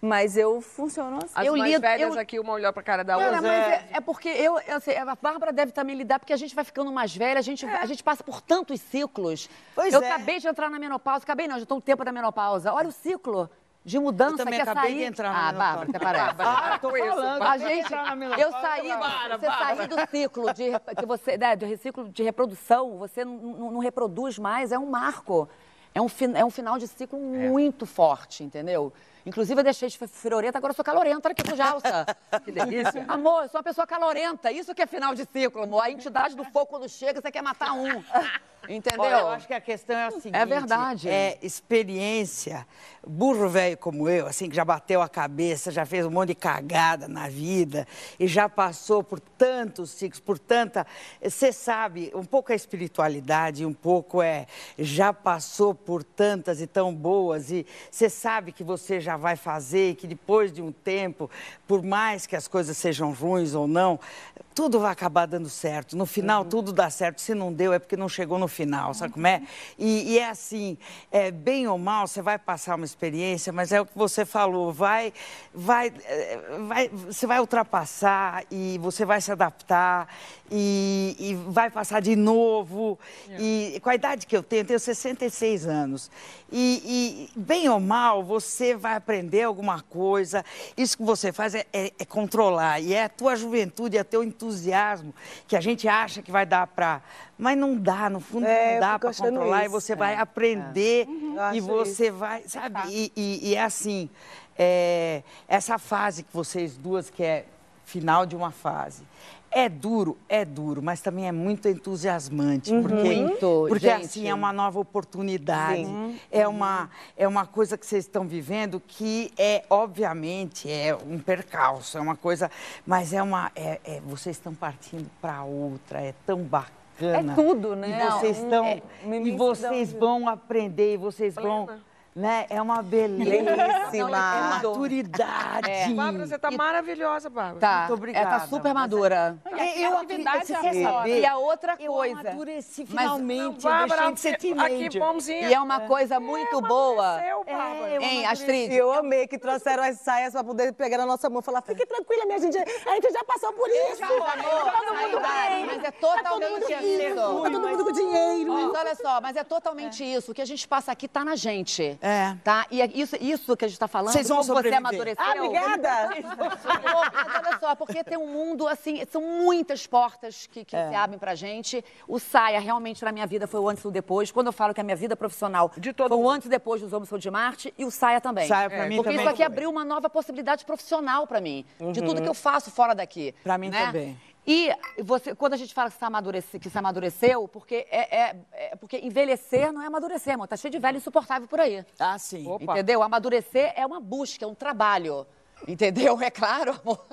mas eu funciono assim. As Eu mais lido- velhas eu- aqui, uma olhou pra cara da Cara, outra. mas é, é porque eu, eu sei, a Bárbara deve também lidar, porque a gente vai ficando mais velha, a gente, a gente passa por tantos ciclos. Pois eu é. acabei de entrar na menopausa, acabei não, já estou no tempo da menopausa. Olha o ciclo de mudança Eu também que é acabei sair... de entrar na ah. Bárbara, até parece. (laughs) Ah, tô falando. A gente, eu saí, do, Bárbara, você sair do ciclo de, que você, né, do ciclo de reprodução, você não, reproduz mais, é um marco. É um, é um final de ciclo muito forte, entendeu? Inclusive, eu deixei de friorenta, agora eu sou calorenta. Olha que jalça. (laughs) Que delícia. Amor, eu sou uma pessoa calorenta. Isso que é final de ciclo, amor. A entidade do fogo, quando chega, você quer matar um. Entendeu? Olha, eu acho que a questão é a seguinte. É verdade. É experiência. Burro velho como eu, assim, que já bateu a cabeça, já fez um monte de cagada na vida e já passou por tantos ciclos, por tanta. Você sabe, um pouco é espiritualidade, um pouco é. Já passou por tantas e tão boas e você sabe que você já vai fazer, que depois de um tempo, por mais que as coisas sejam ruins ou não, tudo vai acabar dando certo. No final, Uhum. tudo dá certo. Se não deu, é porque não chegou no final, sabe como é? E, e é assim, é, bem ou mal, você vai passar uma experiência, mas é o que você falou, vai, vai, eh, vai, você vai ultrapassar e você vai se adaptar e, e vai passar de novo. E com a idade que eu tenho, eu tenho 66 anos. E, e, bem ou mal, você vai aprender alguma coisa. Isso que você faz é, é- é controlar. E é a tua juventude, é teu entusiasmo que a gente acha que vai dar para. Mas não dá, no fundo É, não dá para controlar. E isso. você vai É. aprender Eu e você isso. vai, sabe? E, e- e é assim, é, essa fase que vocês duas, que é final de uma fase. É duro, é duro, mas também é muito entusiasmante. Uhum. Porque, Muito, porque gente. assim, é uma nova oportunidade. Sim. É, uma, é uma coisa que vocês estão vivendo que é, obviamente, é um percalço, é uma coisa, mas é uma. é- é- vocês estão partindo para outra, é tão bacana. É tudo, né? E vocês estão. é e vocês vão aprender, e vocês vão. Né? É uma beleza. Belíssima. (laughs) É maturidade. É. Bárbara, você tá maravilhosa, Bárbara. Tá, Muito obrigada, é, tá super madura. Eu, eu acredito, você quer saber? E a outra Eu coisa. amadureci Mas- finalmente. Não, eu Bárbara, deixei de ser aqui, teenager. vamos E é uma coisa muito boa. É, eu Hein, amadureci. Astrid? E eu amei que trouxeram as saias pra poder pegar na nossa mão e falar: fique tranquila, minha gente, a gente já passou por isso. Amor, Tá todo mundo bem. mas é Tá todo mundo totalmente rico, isso. Tá todo mundo com dinheiro. Mas olha só, mas é totalmente isso. O que a gente passa aqui tá na gente. É. Tá? E é isso, isso que a gente tá falando. Vocês vão você amadureceu. Ah, obrigada. Mas olha só, porque tem um mundo, assim, são muitas portas que, que É. se abrem pra gente. O Saia, realmente, na minha vida, foi o antes e o depois. Quando eu falo que a minha vida profissional foi o antes e depois dos Homens Sou de Marte, e o Saia também. Saia pra É. mim Porque também isso aqui abriu uma nova possibilidade profissional pra mim. De tudo Uhum. que eu faço fora daqui. Pra mim né? também. E você, quando a gente fala que se, amadurece, que se amadureceu, porque é, é- é- porque envelhecer não é amadurecer, amor. Tá cheio de velho insuportável por aí. Ah, sim. Entendeu? Amadurecer é uma busca, é um trabalho. Entendeu? É claro, amor.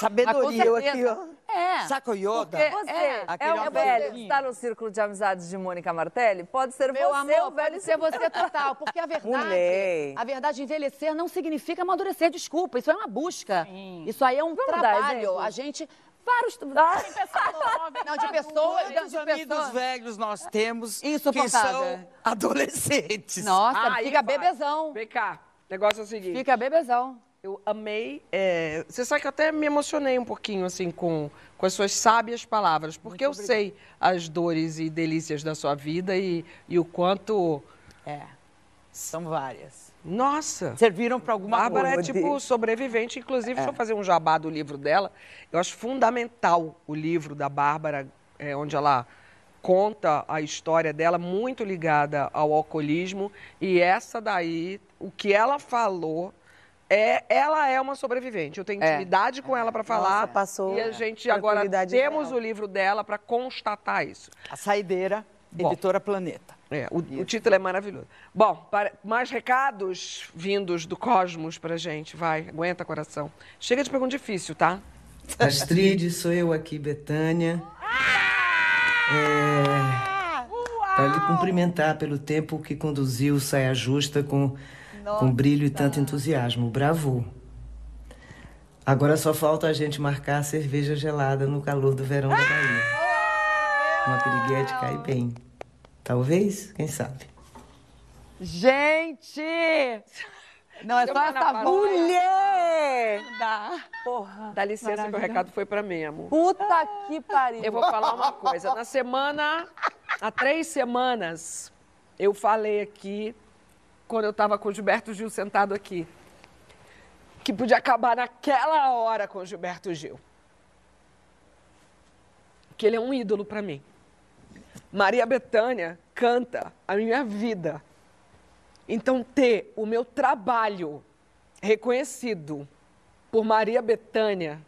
Sabedoria. Mas com certeza. É. Saco Yoda. Porque você é, Aquele o velho, está no círculo de amizades de Mônica Martelli? Pode ser Meu você amor, o velho pode ser você total. Porque a verdade, Mulher. a verdade, envelhecer não significa amadurecer, desculpa. Isso é uma busca. Isso aí é um trabalho. A gente. Vários. (laughs) Não, de pessoas. Quantos De amigos pessoas. velhos nós temos que são (laughs) adolescentes? Nossa, Aí fica vai. bebezão. Vem cá. O negócio é o seguinte. Fica bebezão. Eu amei. é, Você sabe que eu até me emocionei um pouquinho, assim, com, com as suas sábias palavras, porque eu sei as dores e delícias da sua vida e, e o quanto. É. São várias. Nossa! Serviram para alguma Bárbara é coisa. tipo sobrevivente. Inclusive, deixa eu fazer um jabá do livro dela. Eu acho fundamental o livro da Bárbara, é, onde ela conta a história dela, muito ligada ao alcoolismo. E essa daí, o que ela falou. É, ela é uma sobrevivente. Eu tenho É. intimidade com ela para falar. Nossa, passou E a gente agora temos real. o livro dela para constatar isso. A Saideira, Bom. editora Planeta. É, o, o título é maravilhoso. Bom, para- mais recados vindos do cosmos pra gente, vai, aguenta coração. Chega de pergunta difícil, tá? Astrid, sou eu aqui, Betânia. É, para lhe cumprimentar pelo tempo que conduziu Saia Justa com, com brilho e tanto entusiasmo. Bravo! Agora só falta a gente marcar a cerveja gelada no calor do verão da Bahia. Uma piriguete cai bem. Talvez, quem sabe. Gente! Não é só essa mulher! Dá. Porra. Dá licença que o recado foi pra mim, amor. Puta que pariu. Eu vou falar uma coisa. Na semana, há três semanas, eu falei aqui, quando eu tava com o Gilberto Gil sentado aqui, que podia acabar naquela hora com o Gilberto Gil. Que ele é um ídolo pra mim. Maria Bethânia canta a minha vida. Então, ter o meu trabalho reconhecido por Maria Bethânia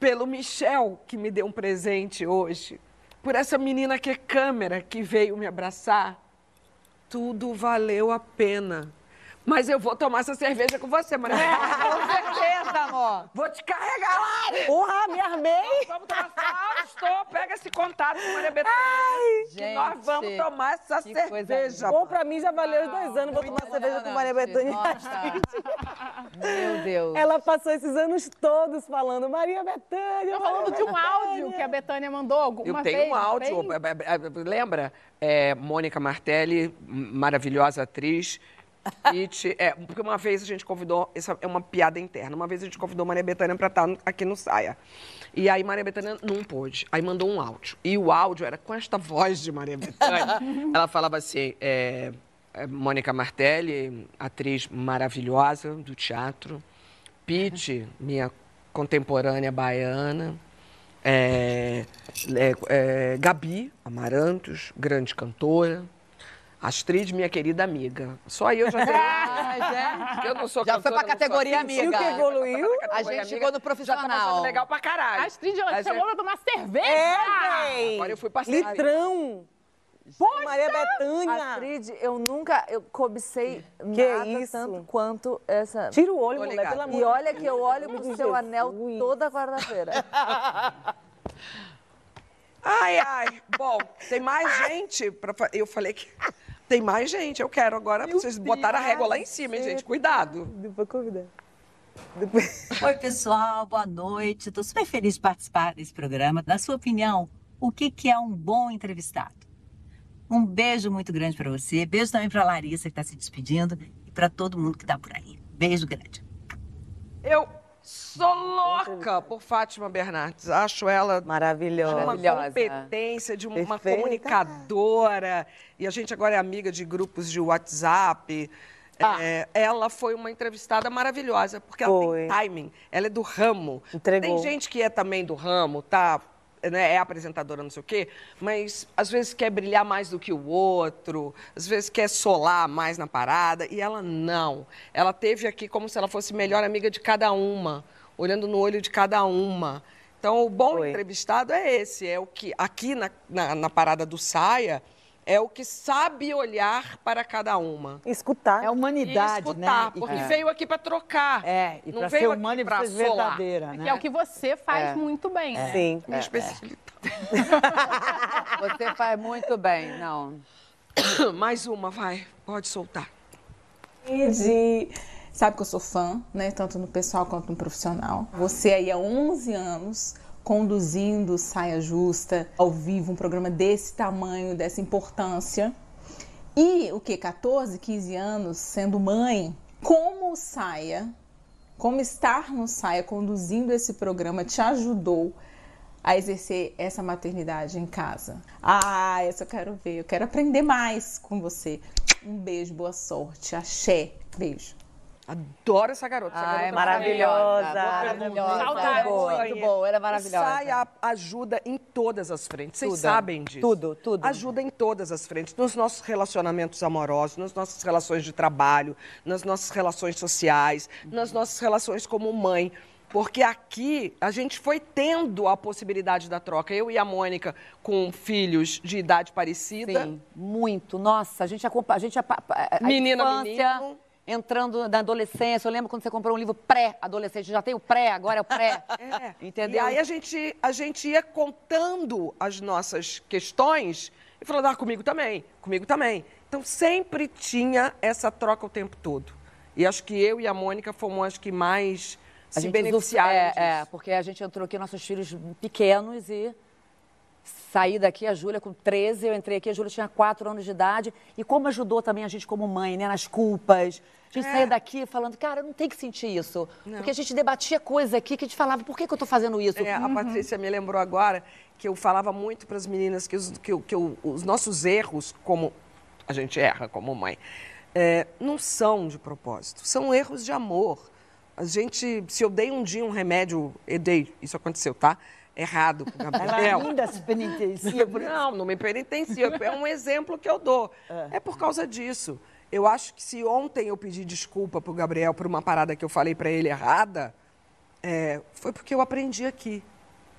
pelo Michel, que me deu um presente hoje, por essa menina que é câmera que veio me abraçar, tudo valeu a pena. Mas eu vou tomar essa cerveja com você, Maria. Com certeza! Amor. Vou te carregar lá. Porra, me armei. Vamos tomar Fausto, pega esse contato com Maria Bethânia. que gente, nós vamos tomar essa que coisa cerveja. Bom, pra mim já valeu os dois anos. Vou tomar cerveja com Maria Bethânia. Meu Deus. Ela passou esses anos todos falando Maria Bethânia. Tô falando de um áudio que a Betânia mandou alguma Eu vez. tenho um áudio, é, é, é, lembra? É, Mônica Martelli, maravilhosa atriz. (laughs) It, é, porque uma vez a gente convidou, essa é uma piada interna, uma vez a gente convidou Maria Bethânia para estar aqui no Saia. E aí Maria Bethânia não pôde. Aí mandou um áudio. E o áudio era com esta voz de Maria Bethânia. (laughs) Ela falava assim, é, é, Mônica Martelli, atriz maravilhosa do teatro. Pete, minha contemporânea baiana. É, é, é, Gabi Amarantos, grande cantora. Astrid, minha querida amiga. Só eu já sei. (laughs) gente. Eu não sou Já foi pra categoria amiga. E o que evoluiu? A gente chegou no Já tá profissional. passando legal pra caralho. A Astrid ó, Mas chamou é- pra tomar cerveja. É, véi. Agora eu fui parceira. Litrão. Maria Bethânia. Astrid, eu nunca eu cobicei Que nada isso? tanto quanto essa. Tira o olho, Tô mulher, pelo amor E olha que eu olho pro Jesus. seu anel toda quarta-feira. (laughs) Ai, ai. Bom, tem mais gente. Pra... Eu falei que tem mais gente. Eu quero agora. Vocês botaram a régua lá em cima, hein, gente? Cuidado. Depois convidar. (laughs) Oi, pessoal, boa noite. Estou super feliz de participar desse programa. Na sua opinião, o que, que é um bom entrevistado? Um beijo muito grande para você. Beijo também para Larissa, que está se despedindo, e para todo mundo que está por aí. Beijo grande. Eu sou louca por Fátima Bernardes. Acho ela Maravilhosa. uma competência de uma Perfeita. comunicadora. E a gente agora é amiga de grupos de WhatsApp. É, ela foi uma entrevistada maravilhosa, porque ela Foi. tem timing, ela é do ramo. Entregou. Tem gente que é também do ramo, tá? Né, é apresentadora, não sei o quê, mas às vezes quer brilhar mais do que o outro, às vezes quer solar mais na parada, e ela não. Ela teve aqui como se ela fosse melhor amiga de cada uma, olhando no olho de cada uma. Então, o bom entrevistado é esse, é o que, aqui na, na, na parada do Saia, é o que sabe olhar para cada uma. Escutar. É humanidade, e escutar, né? porque E- veio aqui para trocar. É, e não pra veio ser aqui humana e ser solar. verdadeira, Que né? é o que você faz É. muito bem. Sim. Minha especialidade. (laughs) Você faz muito bem, não. (coughs) Mais uma, vai. Pode soltar. de... Sabe que eu sou fã, né? Tanto no pessoal quanto no profissional. Você aí há 11 anos conduzindo Saia Justa ao vivo, um programa desse tamanho, dessa importância. E o que? 14, 15 anos sendo mãe. Como Saia, como estar no Saia conduzindo esse programa te ajudou a exercer essa maternidade em casa? Ah, eu quero ver. Eu quero aprender mais com você. Um beijo, boa sorte. Axé. Beijo. Adoro essa garota. Essa Ah, garota é maravilhosa. Maravilhosa. Saudade. Muito boa, ela é maravilhosa. O Saia ajuda em todas as frentes. Vocês Tudo. sabem disso. Tudo, tudo. Ajuda em todas as frentes. Nos nossos relacionamentos amorosos, nas nossas relações de trabalho, nas nossas relações sociais, nas nossas relações como mãe. Porque aqui a gente foi tendo a possibilidade da troca. Eu e a Mônica com filhos de idade parecida. Sim, muito. Nossa, a gente acompanha. A gente a, a, a Menina, infância, menino. Entrando na adolescência. Eu lembro quando você comprou um livro pré-adolescente. Já tem o pré, agora é o pré. (laughs) É. Entendeu? E aí a gente, a gente ia contando as nossas questões e falando, ah, comigo também, comigo também. Então sempre tinha essa troca o tempo todo. E acho que eu e a Mônica fomos as que mais A se beneficiaram é, disso. é, porque a gente entrou aqui, nossos filhos pequenos e saí daqui, a Júlia com 13, eu entrei aqui, a Júlia tinha 4 anos de idade. E como ajudou também a gente como mãe, né, nas culpas. A gente É. saía daqui falando, cara, não tem que sentir isso. Porque a gente debatia coisa aqui que a gente falava, por que, que eu tô fazendo isso? É, a Patrícia me lembrou agora que eu falava muito para as meninas que, os, que, que os nossos erros, como a gente erra como mãe, é, não são de propósito, são erros de amor. A gente, se eu dei um dia um remédio, eu dei, isso aconteceu, tá? Errado Ela Gabriel. ainda se penitencia por Não, não me penitencio. É um exemplo que eu dou. É por causa disso. Eu acho que se ontem eu pedi desculpa pro Gabriel por uma parada que eu falei para ele errada, é, foi porque eu aprendi aqui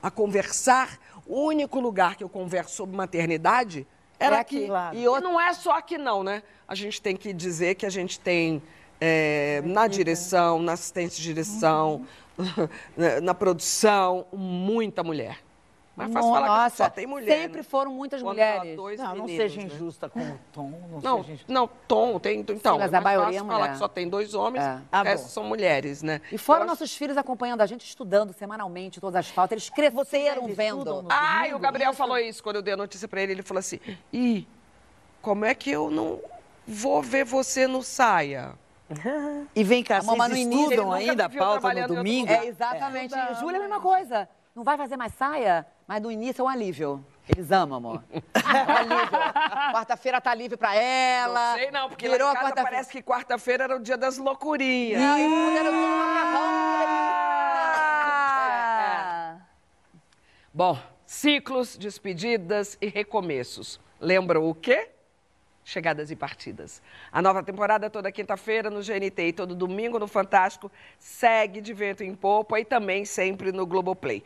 a conversar. O único lugar que eu converso sobre maternidade era É aqui. aqui. E, não é só aqui não, né? A gente tem que dizer que a gente tem é, na direção, na assistência de direção, (laughs) na, na produção, muita mulher. Mas fácil falar que Nossa, só tem mulher. sempre né? foram muitas Quando mulheres. dois Não, não meninos, seja né? injusta com o Tom. Não, Não, seja injusta. não, Tom, tem. Então, mas é a maioria é falar mulher. que só tem dois homens, É. ah, Ah, bom. são mulheres, né? E fora Então, nossos filhos acompanhando a gente, estudando semanalmente todas as pautas, eles cresceram vendo. Ai, o Gabriel falou isso quando eu dei a notícia pra ele. Ele falou assim: Ih, como é que eu não vou ver você no saia? E vem cá, A mamãe vocês no início, estudam ainda a pauta no domingo? É, exatamente. Júlia, é a mesma coisa. Não vai fazer mais saia, mas no início é um alívio. Eles amam, amor. (laughs) É um alívio. Quarta-feira tá livre pra ela. Não sei não, porque Virou lá a em casa quarta-feira. parece que quarta-feira era o dia das loucurinhas. Não, e tudo era tudo Ah! Bom, ciclos, despedidas e recomeços. Lembram o quê? Chegadas e partidas. A nova temporada toda quinta-feira no GNT e todo domingo no Fantástico segue de vento em popa e também sempre no Globoplay.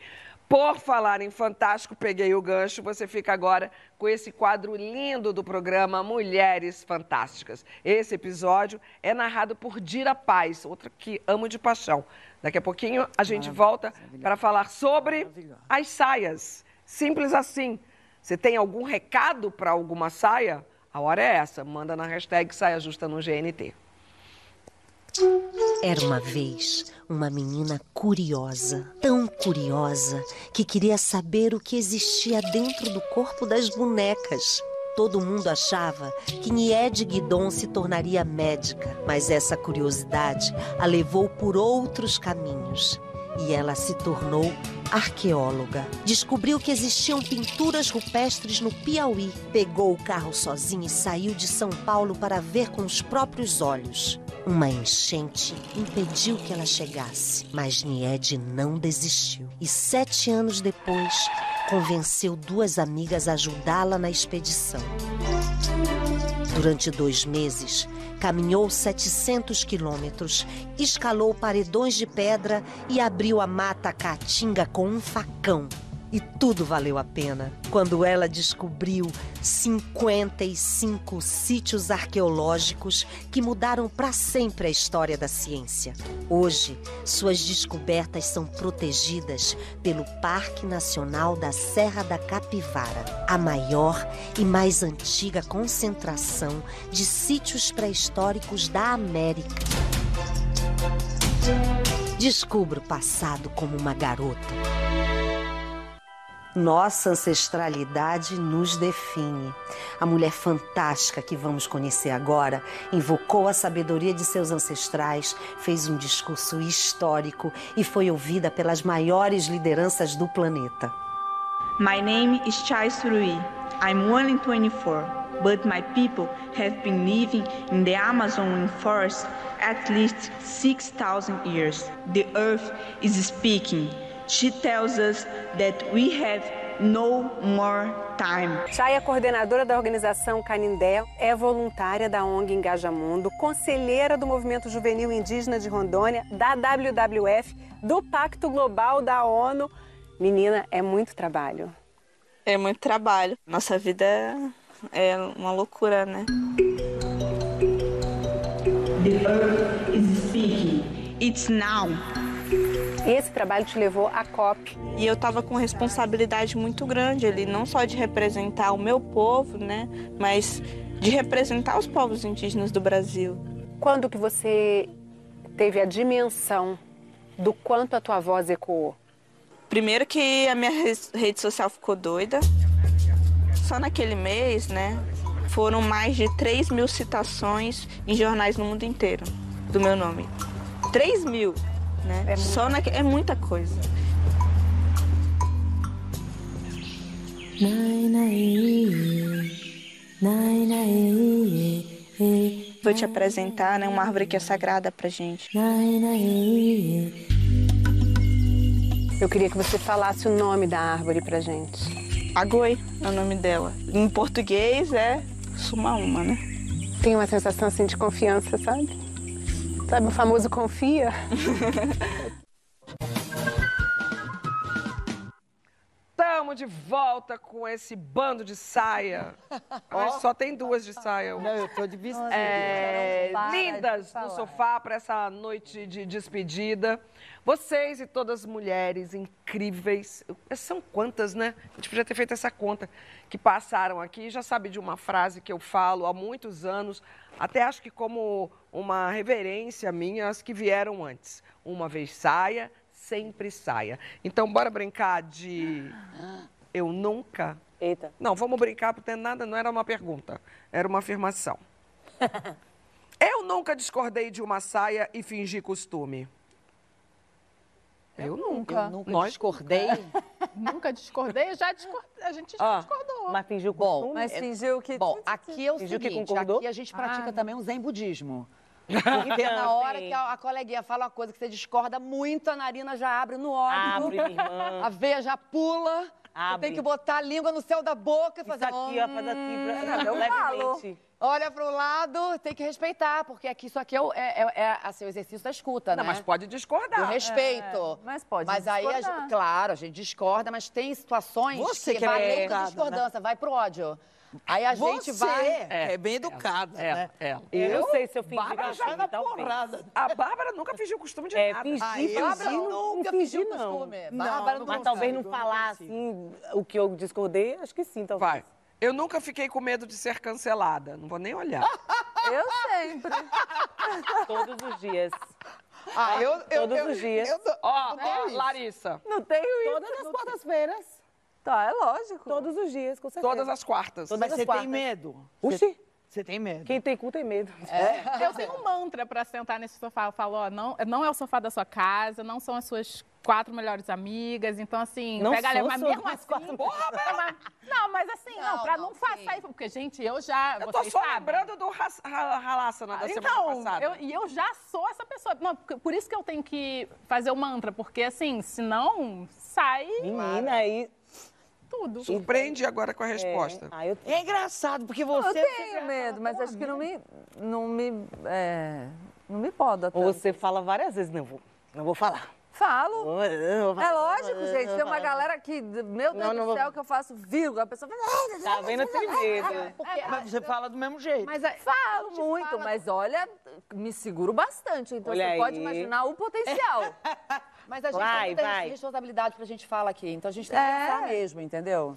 Por falar em Fantástico, peguei o gancho, você fica agora com esse quadro lindo do programa Mulheres Fantásticas. Esse episódio é narrado por Dira Paz, outra que amo de paixão. Daqui a pouquinho a gente volta para falar sobre as saias. Simples assim. Você tem algum recado para alguma saia? A hora é essa. Manda na hashtag Saia Justa no GNT. Era uma vez uma menina curiosa, tão curiosa, que queria saber o que existia dentro do corpo das bonecas. Todo mundo achava que Niede Guidon se tornaria médica, mas essa curiosidade a levou por outros caminhos e ela se tornou arqueóloga. Descobriu que existiam pinturas rupestres no Piauí. Pegou o carro sozinha e saiu de São Paulo para ver com os próprios olhos. Uma enchente impediu que ela chegasse, mas Niede não desistiu. E sete anos depois, convenceu duas amigas a ajudá-la na expedição. Durante dois meses, caminhou 700 quilômetros, escalou paredões de pedra e abriu a mata caatinga com um facão. E tudo valeu a pena quando ela descobriu 55 sítios arqueológicos que mudaram para sempre a história da ciência. Hoje, suas descobertas são protegidas pelo Parque Nacional da Serra da Capivara, a maior e mais antiga concentração de sítios pré-históricos da América. Descubra o passado como uma garota. Nossa ancestralidade nos define. A mulher fantástica que vamos conhecer agora invocou a sabedoria de seus ancestrais, fez um discurso histórico e foi ouvida pelas maiores lideranças do planeta. My name is Chai Surui. I'm one in 24, but my people have been living in the Amazon forest at least 6,000 years. The earth is speaking. She tells us that we have no more time. Chay é coordenadora da organização Canindé, é voluntária da ONG Engaja Mundo, conselheira do Movimento Juvenil Indígena de Rondônia, da WWF, do Pacto Global da ONU. Menina, é muito trabalho. É muito trabalho. Nossa vida é, é uma loucura, né? The earth is speaking. It's now. Esse trabalho te levou à COP. E eu tava com responsabilidade muito grande ali, não só de representar o meu povo, né, mas de representar os povos indígenas do Brasil. Quando que você teve a dimensão do quanto a tua voz ecoou? Primeiro que a minha rede social ficou doida. Só naquele mês, né, foram mais de 3 mil citações em jornais no mundo inteiro do meu nome. 3 mil, né? Só naque... É muita coisa. Vou te apresentar, né, uma árvore que é sagrada pra gente. Eu queria que você falasse o nome da árvore pra gente. Agoi é o nome dela. Em português é Sumauma, né? Tem uma sensação assim de confiança, sabe? Sabe o famoso confia? Estamos de volta com esse bando de saia. (laughs) Mas só tem duas de saia. Não, eu tô de vestido. É, lindas no sofá para essa noite de despedida. Vocês e todas as mulheres incríveis. São quantas, né? A gente podia ter feito essa conta. Que passaram aqui. Já sabe de uma frase que eu falo há muitos anos. Até acho que como uma reverência minha, as que vieram antes. Uma vez saia, sempre saia. Então, bora brincar de eu nunca. Eita. Não, vamos brincar porque nada, não era uma pergunta, era uma afirmação. (laughs) eu nunca discordei de uma saia e fingi costume. Eu nunca. Eu nunca Nós- discordei. Nunca (laughs) discordei, já discordei. A gente já Ó, discordou. Mas fingiu Bom? Mas fingiu que. Bom, aqui é o Fingiu que seguinte, concordou? aqui a gente pratica Ah. também um zen budismo. (laughs) Porque na hora que a, a coleguinha fala uma coisa que você discorda muito, a narina já abre no óbvio. Abre. A veia já pula. Abre. tem que botar a língua no céu da boca e Isso fazer... aqui, ó, faz aqui, pra- Hum, eu levemente. falo. Olha pro lado, tem que respeitar, porque aqui, isso aqui é, o- é, é, é assim, o exercício da escuta, Não, né? mas pode discordar. Do respeito. É, mas pode Mas aí, a discordar. gente- claro, a gente discorda, mas tem situações Você que, que é vai além da educada, discordância, vai pro ódio. Aí a gente Você vai... é, bem educada, É, né? é. Eu não sei se eu fingi Bárbara já costume, na talvez. porrada. A Bárbara nunca fingiu costume de É, nada. fingir, Ah, eu Bárbara não, não nunca fingi, fingiu não. costume. Não, Bárbara não não Mas talvez não eu falar assim o que eu discordei, acho que sim, talvez. Vai. Eu nunca fiquei com medo de ser cancelada. Não vou nem olhar. (laughs) Eu sempre. Todos os dias. Ah, eu, eu, Todos eu, os dias. eu Ó, eu isso. Larissa. Não tenho isso. Todas as quartas-feiras. Tá, é lógico. Todos os dias, com certeza. Todas as quartas. Todas Mas as você quartas. tem medo? Oxi, Você tem medo? quem tem cu tem medo. (laughs) Eu tenho um mantra pra sentar nesse sofá. Eu falo, ó, não, não é o sofá da sua casa, não são as suas quatro melhores amigas. Então, assim, Não pega leve. Mas mesmo assim. quatro Porra, mas- não, mas assim, não, Não, pra não, não, passar. Porque, gente, eu já. Eu tô só sabem. lembrando do ras- ra- Ralassana da semana Então, passada. eu, e eu já sou essa pessoa. Não, por isso que eu tenho que fazer o mantra, porque assim, senão sai Menina, aí. Tudo. Surpreende agora com a resposta. Ah, eu É engraçado, porque Eu você... tenho medo, mas acho que não me. Não me. É, não me poda Ou tanto. você fala várias vezes, não vou, não vou falar. Falo. Vou É lógico, gente. Tem uma galera aqui, meu Deus Não, não do vou- céu, que eu faço vírgula. A pessoa fala. Tá vendo? Eu tenho medo. Mas você fala do mesmo jeito. Mas é- Falo muito, mas olha, me seguro bastante. Então Olha você pode aí. imaginar o potencial. (laughs) Mas a gente Vai, não tem vai. responsabilidade pra gente falar aqui. Então a gente tem que É. pensar mesmo, entendeu?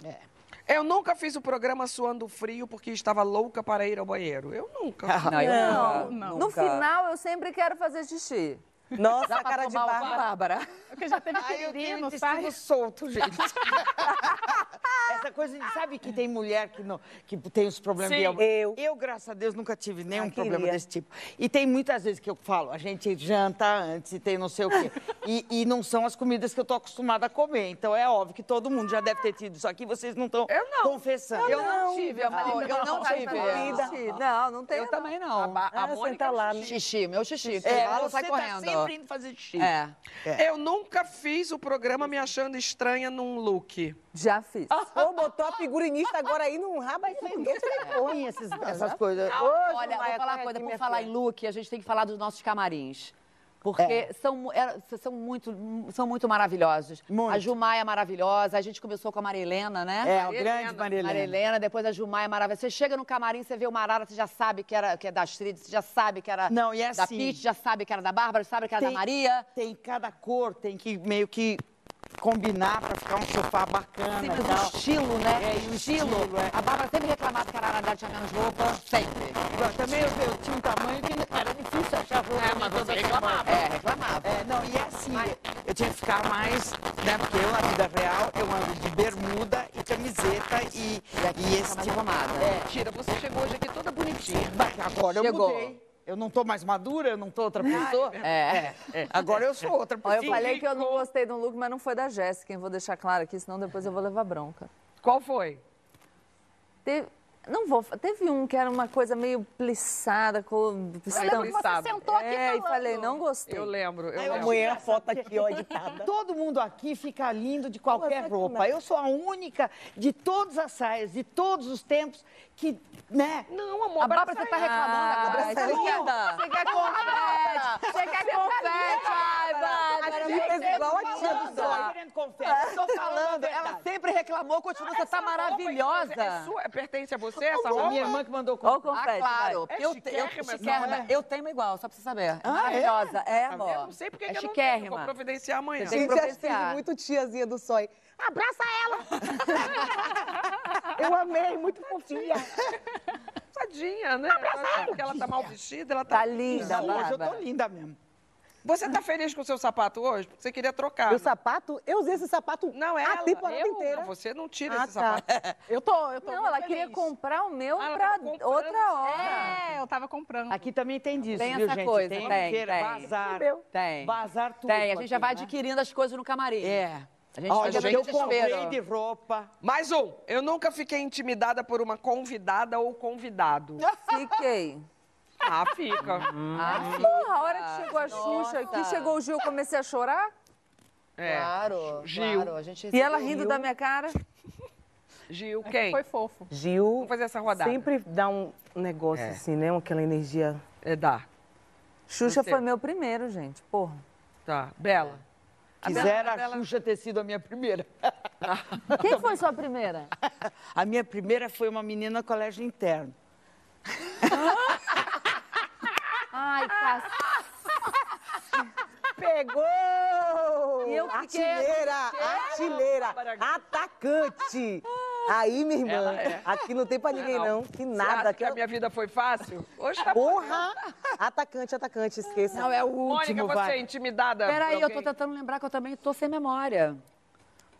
Eu nunca fiz o programa suando frio porque estava louca para ir ao banheiro. Eu nunca. (laughs) Não, eu Não, nunca. não. No final, eu sempre quero fazer xixi. Nossa, a cara de Bárbara. Bárbara. Porque já teve eu pepino, sabe? intestino solto, gente. (laughs) Essa coisa de, sabe que tem mulher que, não, que tem os problemas Sim. de Eu. Eu, graças a Deus, nunca tive nenhum Ah, problema queria. desse tipo. E tem muitas vezes que eu falo, a gente janta antes e tem não sei o quê. E, e não são as comidas que eu tô acostumada a comer. Então é óbvio que todo mundo já deve ter tido isso aqui, vocês não estão confessando. Eu não tive, amor. Eu não tive. Xixi. Não, não tem. Eu também não. A, a Ah, Mônica senta lá. Xixi, meu xixi. É, Ela sai tá correndo. Sempre indo fazer xixi. É. Eu nunca fiz o programa me achando estranha num look. Já fiz. (laughs) Ou botou a figurinista agora aí num rabo aí ninguém te Põe esses- essas coisas. Olha, vou falar uma coisa, por falar em look, a gente tem que falar dos nossos camarins. Porque É. são, era- são, muito, são muito maravilhosos. Muito. A Gilmaia é maravilhosa, a gente começou com a Maria Helena, né? É, a grande Maria Helena. Maria Helena, depois a Gilmaia é maravilhosa. Você chega no camarim, você vê o Marara, você já sabe que, era, que é da Astrid, você já sabe que era Não, e é da assim- Pete, já sabe que era da Bárbara, sabe que era da Maria. Tem cada cor, tem que meio que combinar pra ficar um sofá bacana. Sim, e mas o estilo, né? É, e o estilo, é. A Bárbara sempre reclamava que a dela tinha menos roupa, sempre. Eu também eu, eu tinha um tamanho que era difícil achar roupa. É, mas você reclamava. É, reclamava. É, não, e é assim, eu tinha que ficar mais, né, porque eu, na vida real, eu ando de bermuda e camiseta e, e, esse mais tipo... arrumada. É, Tira, você chegou hoje aqui toda bonitinha. mas agora eu Chegou. mudei. Eu não tô mais madura, eu não tô outra pessoa. É. É, agora eu sou outra (laughs) Ó, pessoa. eu falei que eu não gostei do look, mas não foi da Jéssica? Vou deixar claro aqui, senão depois eu vou levar bronca. Qual foi? Teve, não vou, teve um que era uma coisa meio plissada, com que você sentou aqui É, e falando. falei, não gostei. Eu lembro. Eu Aí lembro. Amanhã a foto aqui, ó, editada. Todo mundo aqui fica lindo de qualquer roupa. Eu sou a única de todas as saias, de todos os tempos, que, né? Não, amor, A Bárbara, você tá reclamando Ah, agora. você Você quer, linda. você quer confete? Você quer confete? Ai, Bárbara! Agora gente fez você igual a tá tia do Querendo confete. Tô falando, ela sempre reclamou, continua, você tá maravilhosa. É sua, pertence a você essa A roupa? minha irmã que mandou Olha o confete. Ah, confete, claro. É eu, eu, chiquérrima eu tenho igual, só pra você saber. Ah, maravilhosa. É, Tá amor. vendo? Não sei porque é que eu não tenho, vou providenciar amanhã. Tem que providenciar. muito tiazinha do Sói. Abraça ela! (laughs) Eu amei, muito fofinha. (laughs) Tadinha, né? Porque ela tá mal vestida, ela tá... Tá linda, hoje eu tô linda mesmo. Você tá feliz com o seu sapato hoje? Porque Você queria trocar. Meu sapato, eu usei esse sapato Não, é a ela. temporada Eu? inteira. Não, você não tira Ah, esse tá. sapato. (laughs) Eu tô, eu tô Não, ela queria feliz. comprar o meu Ah, pra outra hora. É, eu tava comprando. Aqui também tem disso, Tem viu, essa gente? coisa, tem, tem, tem. bazar. Tem. Bazar tudo Tem, a gente já vai né? adquirindo as coisas no camarim. É. A gente Olha, fica eu no comprei de roupa. Mais um. Eu nunca fiquei intimidada por uma convidada ou convidado. Fiquei. Ah, fica. Ah, porra, a hora que chegou a Xuxa aqui, chegou o Gil, eu comecei a chorar. É. Claro, Gil. claro. A gente E ela rindo da minha cara. Gil, quem? Foi fofo. Gil Vamos fazer essa rodada. sempre dá um negócio É. assim, né? Aquela energia. É, dá. Xuxa Você. foi meu primeiro, gente. Porra. Tá. Bela. A Bela- Quisera a a Bela- Xuxa ter sido a minha primeira. (laughs) Quem foi sua primeira? A minha primeira foi uma menina no colégio interno. (laughs) Ai, cacete. Pegou! E eu artilheira, artilheira, atacante. Aí, minha irmã, é. aqui não tem pra ninguém não, que Você nada. acha que a minha vida foi fácil? Hoje tá Porra! Atacante, atacante, esqueça. Não, é o Mônica, último, você vai. é intimidada? Peraí, eu tô tentando lembrar que eu também tô sem memória.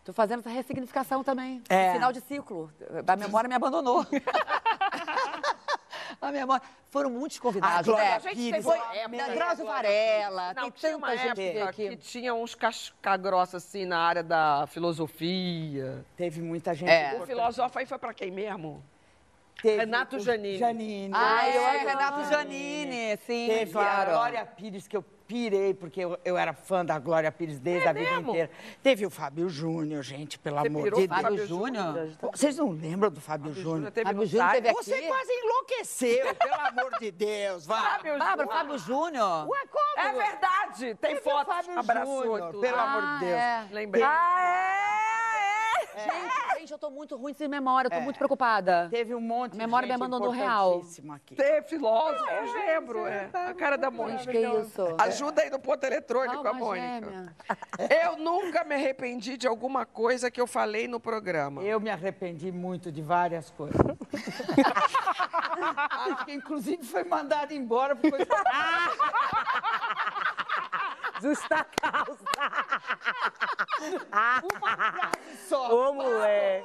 Tô fazendo essa ressignificação também. É. Final de ciclo. A memória me abandonou. (laughs) a memória... Foram muitos convidados, Glória né? A gente Pires, teve Foi época- Drauzio Varela, Não, tem tinha tanta uma gente aqui. que tinha uns casca-grossa assim na área da filosofia. Teve muita gente. É. O filósofo aí foi pra quem mesmo? Teve Renato o Janine. Janine. Ah, eu É, Renato Janine, sim, Teve claro. a Glória Pires, que eu pirei, porque eu, eu era fã da Glória Pires desde a vida mesmo? inteira. Teve o Fábio Júnior, gente, pelo Você amor de Deus. Fábio Júnior? Vocês não lembram do Fábio, Júnior Fábio Júnior teve Você aqui? quase enlouqueceu, (laughs) pelo amor de Deus, vai. Fábio Bárbara. Fábio Júnior. Ué, como? É verdade, tem foto, Fábio abraçou Júnior, pelo amor Ah, de Deus. é. Lembrei. Gente, gente, eu tô muito ruim sem memória, eu tô muito preocupada. Teve um monte A memória de me gente abandonou real. aqui. Ter filósofo, eu lembro. É. A cara da Gente, Mônica. que isso? Ajuda aí no ponto eletrônico, a Mônica. gêmea. Eu nunca me arrependi de alguma coisa que eu falei no programa. Eu me arrependi muito de várias coisas. (laughs) Acho que inclusive foi mandado embora por (laughs) coisa... Justa causa. Uma frase só. Ô, mulher.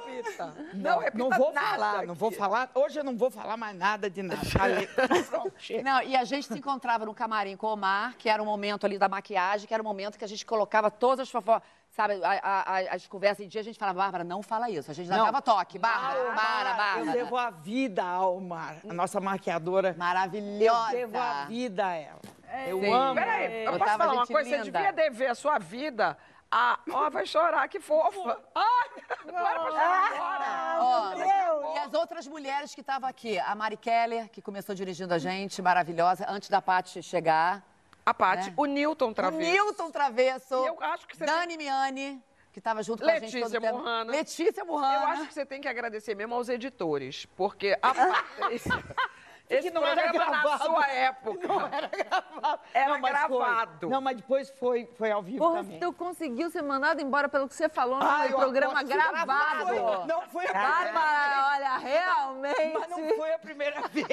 Não, repita não vou nada falar, aqui. não vou falar. Hoje eu não vou falar mais nada de nada. Falei. (laughs) Pronto, chega. Não, e a gente se encontrava no camarim com o Omar, que era o momento ali da maquiagem, que era o momento que a gente colocava todas as fofocas, sabe, a- a- a- as conversas em dia, a gente falava, Bárbara, não fala isso. A gente não Não. dava toque. Bárbara, Omar, para, Eu Bárbara. devo a vida ao Mar, a nossa maquiadora. Maravilhosa. Eu devo a vida a ela. Eu Sim. amo. Peraí, eu posso falar uma coisa? Você linda. devia dever a sua vida a... Ó, vai chorar, que fofa. (laughs) Ai, agora pra chorar agora. E as outras mulheres que estavam aqui, a Mari Keller, que começou dirigindo a gente, maravilhosa, antes da Paty chegar. A Paty, né? o Newton Travesso. O Newton Travesso. E eu acho que você Dani Miani, que estava junto com a gente Letícia. Murrana. Letícia Murrana. Eu acho que você tem que agradecer mesmo aos editores, porque a Paty... (laughs) Esse não era programa na gravado. sua época. (laughs) Não era gravado. Era Não, mas foi. gravado. Não, mas depois foi, foi ao vivo Porra, também. tu conseguiu ser mandado embora pelo que você falou no Ah, eu programa gravado. Foi- Não foi a primeira Bárbara, olha, realmente. Mas não foi a primeira vez.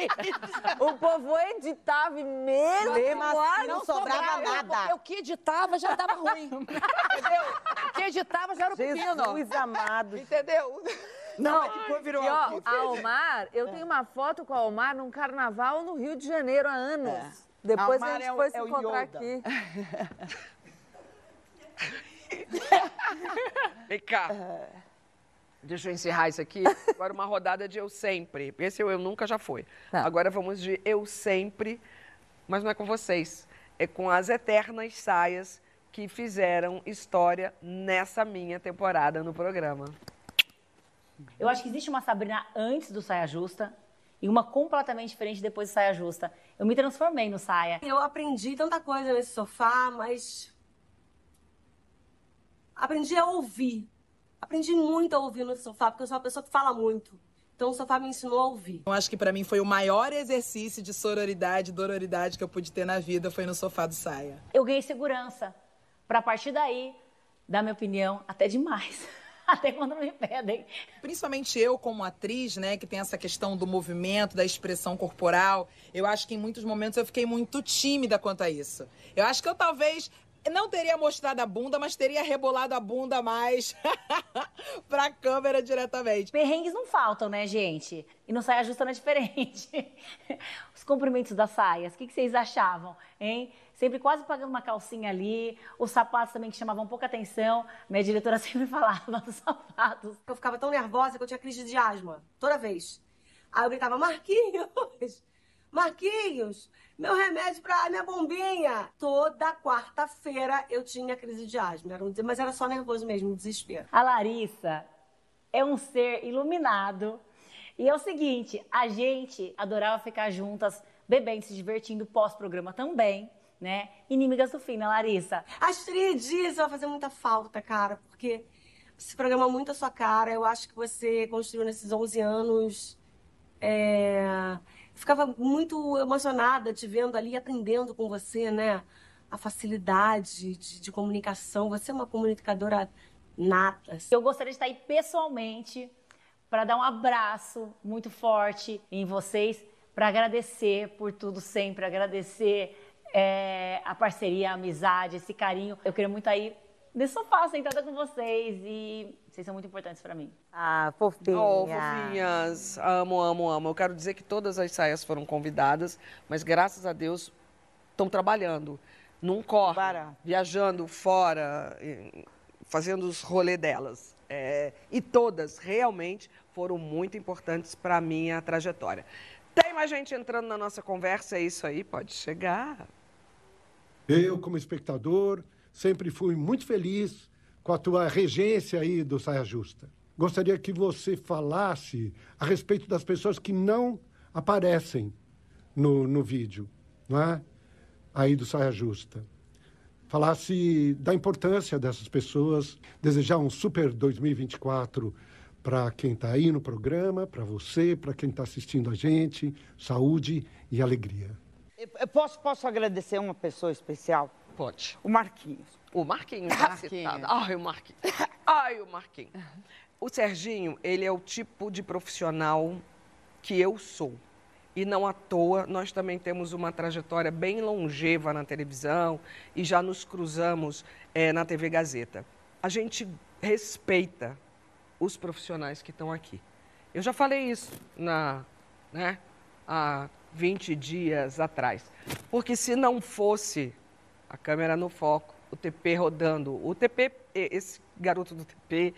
O povo editava e mesmo. Mesmo assim, não não sobrava nada. O que editava já dava ruim. (laughs) Entendeu? O que editava já era o pepino. Jesus amado. Entendeu? Não, depois virou E ó, a Almar, eu tenho uma foto com a Almar num carnaval no Rio de Janeiro há anos. Depois Almar a gente é o- foi é se o encontrar aqui. (laughs) Vem cá. Deixa eu encerrar isso aqui. Agora uma rodada de eu sempre. Esse eu, eu nunca já foi. Tá. Agora vamos de eu sempre, mas não é com vocês. É com as eternas saias que fizeram história nessa minha temporada no programa. Eu acho que existe uma Sabrina antes do Saia Justa e uma completamente diferente depois do Saia Justa. Eu me transformei no Saia. Eu aprendi tanta coisa nesse sofá, mas aprendi a ouvir. Aprendi muito a ouvir no sofá, porque eu sou uma pessoa que fala muito. Então o sofá me ensinou a ouvir. Eu acho que para mim foi o maior exercício de sororidade, dororidade que eu pude ter na vida foi no sofá do saia. Eu ganhei segurança para a partir daí dar minha opinião até demais. (laughs) (laughs) Até quando me pedem. Principalmente eu, como atriz, né, que tem essa questão do movimento, da expressão corporal, eu acho que em muitos momentos eu fiquei muito tímida quanto a isso. Eu acho que eu talvez não teria mostrado a bunda, mas teria rebolado a bunda mais (laughs) pra câmera diretamente. Perrengues não faltam, né, gente? E não saia justa não é diferente. (laughs) Os comprimentos das saias, o que, que vocês achavam, hein? Sempre quase pagando uma calcinha ali, os sapatos também que chamavam pouca atenção. Minha diretora (laughs) sempre falava dos sapatos. Eu ficava tão nervosa que eu tinha crise de asma, toda vez. Aí eu gritava, Marquinhos, Marquinhos, meu remédio pra minha bombinha. Toda quarta-feira eu tinha crise de asma, era um- mas era só nervoso mesmo, um desespero. A Larissa é um ser iluminado. E é o seguinte, a gente adorava ficar juntas, bebendo, se divertindo pós-programa também, né? Inimigas do fim, né, Larissa? Astrid, isso vai fazer muita falta, cara, porque esse programa é muito a sua cara. Eu acho que você construiu nesses 11 anos. É... Ficava muito emocionada te vendo ali, aprendendo com você, né? A facilidade de, de comunicação. Você é uma comunicadora nata. Eu gostaria de estar aí pessoalmente para dar um abraço muito forte em vocês, para agradecer por tudo sempre, agradecer é, a parceria, a amizade, esse carinho. Eu queria muito aí nesse sofá, sentada com vocês e vocês são muito importantes para mim. Ah, fofinha. Oh, fofinhas. Amo, amo, amo. Eu quero dizer que todas as saias foram convidadas, mas graças a Deus estão trabalhando. Não correm, viajando fora, fazendo os rolês delas. É, e todas realmente foram muito importantes para a minha trajetória. Tem mais gente entrando na nossa conversa? É isso aí, pode chegar. Eu, como espectador, sempre fui muito feliz com a tua regência aí do Saia Justa. Gostaria que você falasse a respeito das pessoas que não aparecem no, no vídeo, não é? Aí do Saia Justa. Falasse da importância dessas pessoas, desejar um super 2024 para quem está aí no programa, para você, para quem está assistindo a gente, saúde e alegria. Eu- posso, posso agradecer uma pessoa especial? Pode. O Marquinhos. O Marquinhos, (laughs) já citado. Ai, o Marquinhos. Ai, o Marquinhos. O Serginho, ele é o tipo de profissional que eu sou. E não à toa, nós também temos uma trajetória bem longeva na televisão e já nos cruzamos eh, na TV Gazeta. A gente respeita os profissionais que estão aqui. Eu já falei isso na, né, há 20 dias atrás. Porque se não fosse a câmera no foco, o TP rodando, o TP, esse garoto do TP,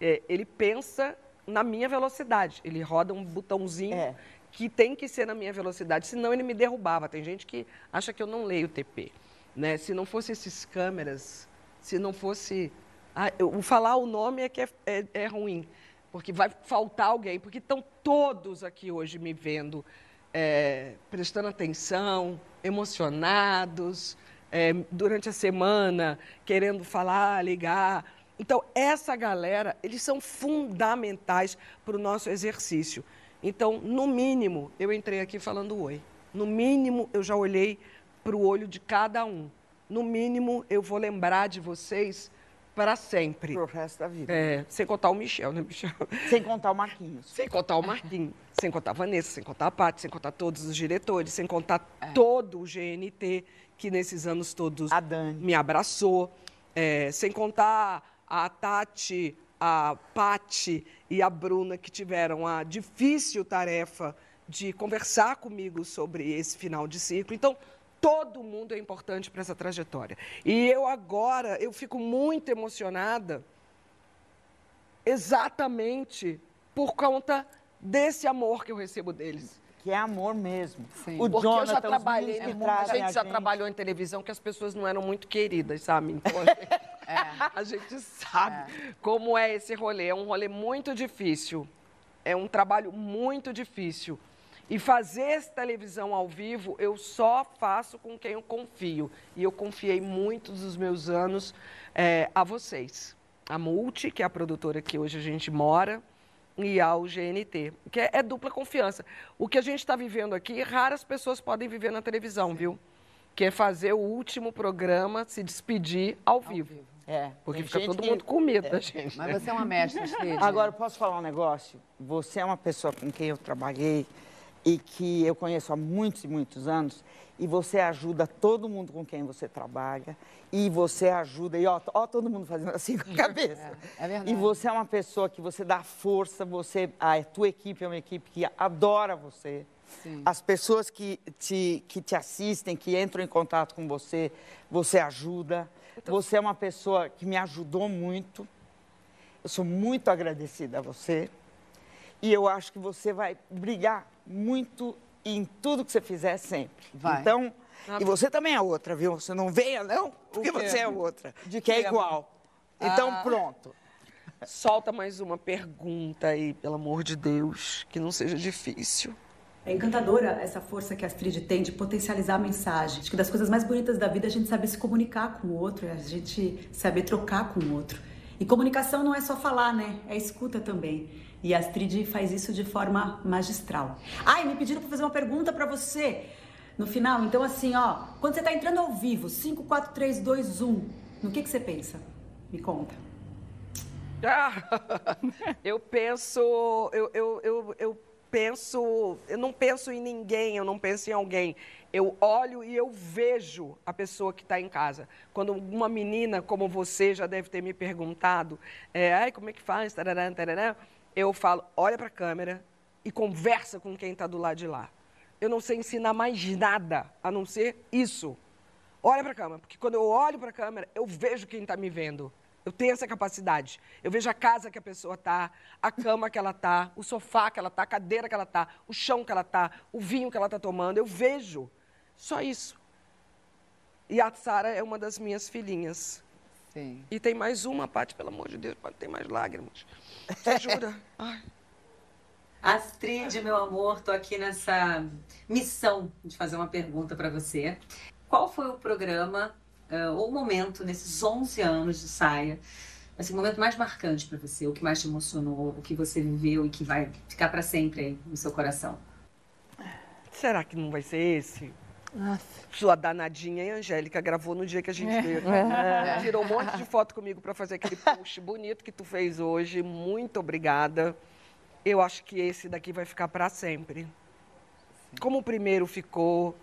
eh, ele pensa na minha velocidade. Ele roda um botãozinho que tem que ser na minha velocidade, senão ele me derrubava. Tem gente que acha que eu não leio o TP. Né? Se não fosse esses câmeras, se não fosse. Ah, eu- falar o nome é que é, é- é ruim, porque vai faltar alguém, porque estão todos aqui hoje me vendo, é, prestando atenção, emocionados, é, durante a semana, querendo falar, ligar. Então, essa galera, eles são fundamentais para o nosso exercício. Então, no mínimo, eu entrei aqui falando oi. No mínimo, eu já olhei para o olho de cada um. No mínimo, eu vou lembrar de vocês para sempre. Pro resto da vida. É, sem contar o Michel, né, Michel? Sem contar o Marquinhos. Sem contar o Marquinhos, sem contar a Vanessa, sem contar a Paty, sem contar todos os diretores, sem contar É. todo o GNT, que nesses anos todos me abraçou, é, sem contar a Tati, a Paty e a Bruna, que tiveram a difícil tarefa de conversar comigo sobre esse final de ciclo. Então, todo mundo é importante para essa trajetória. E eu agora, eu fico muito emocionada exatamente por conta desse amor que eu recebo deles. Que é amor mesmo. O Porque eu já Jonathan, trabalhei, a gente a já gente. trabalhou em televisão que as pessoas não eram muito queridas, sabe? Então, a gente, (laughs) (laughs) a gente sabe como é esse rolê. É um rolê muito difícil. É um trabalho muito difícil. E fazer televisão ao vivo, eu só faço com quem eu confio. E eu confiei muitos dos meus anos é, a vocês. A Multi, que é a produtora que hoje a gente mora, e ao GNT, que é, é dupla confiança. O que a gente está vivendo aqui, raras pessoas podem viver na televisão, viu? Que é fazer o último programa, se despedir ao, vivo. É. Porque fica todo que- mundo com medo É. da gente. Mas você é uma mestra. Agora, posso falar um negócio? Você é uma pessoa com quem eu trabalhei e que eu conheço há muitos e muitos anos e você ajuda todo mundo com quem você trabalha e você ajuda, e ó, ó todo mundo fazendo assim com a cabeça. É verdade. E você é uma pessoa que você dá força, você, a tua equipe é uma equipe que adora você. As pessoas que te, que te assistem, que entram em contato com você, você ajuda. Você é uma pessoa que me ajudou muito. Eu sou muito agradecida a você. E eu acho que você vai brilhar muito em tudo que você fizer sempre. Vai. Então, e você também é outra, viu? Você não venha, não, porque você é outra. De que é quê, igual. Então, Ah. pronto. Solta mais uma pergunta aí, pelo amor de Deus, que não seja difícil. É encantadora essa força que a Astrid tem de potencializar a mensagem. Acho que das coisas mais bonitas da vida é a gente saber se comunicar com o outro, é a gente saber trocar com o outro. E comunicação não é só falar, né? É escuta também. E a Astrid faz isso de forma magistral. Ai, me pediram para fazer uma pergunta para você no final. Então, assim, ó, quando você tá entrando ao vivo, 5, 4, 3, 2, 1, no que, que você pensa? Me conta. Ah, (laughs) eu penso, eu, eu, eu, eu penso, eu não penso em ninguém, eu não penso em alguém. Eu olho e eu vejo a pessoa que está em casa. Quando uma menina como você já deve ter me perguntado, é, Ai, como é que faz? Tarará, tarará", eu falo, olha para a câmera e conversa com quem está do lado de lá. Eu não sei ensinar mais nada a não ser isso. Olha para a câmera, porque quando eu olho para a câmera, eu vejo quem está me vendo. Eu tenho essa capacidade. Eu vejo a casa que a pessoa tá, a cama que ela tá, o sofá que ela tá, a cadeira que ela tá, o chão que ela tá, o vinho que ela tá tomando. Eu vejo. Só isso. E a Sara é uma das minhas filhinhas. Sim. E tem mais uma, Paty, pelo amor de Deus, pode ter mais lágrimas. Você (laughs) jura? Ai. Astrid, meu amor, tô aqui nessa missão de fazer uma pergunta para você. Qual foi o programa eh, ou o momento nesses 11 anos de saia, assim, o momento mais marcante para você, o que mais te emocionou, o que você viveu e que vai ficar para sempre aí no seu coração? Será que não vai ser esse? Sua danadinha e Angélica gravou no dia que a gente É. veio. É. Tirou um monte de foto comigo para fazer aquele post bonito que tu fez hoje. Muito obrigada. Eu acho que esse daqui vai ficar para sempre. Como o primeiro ficou,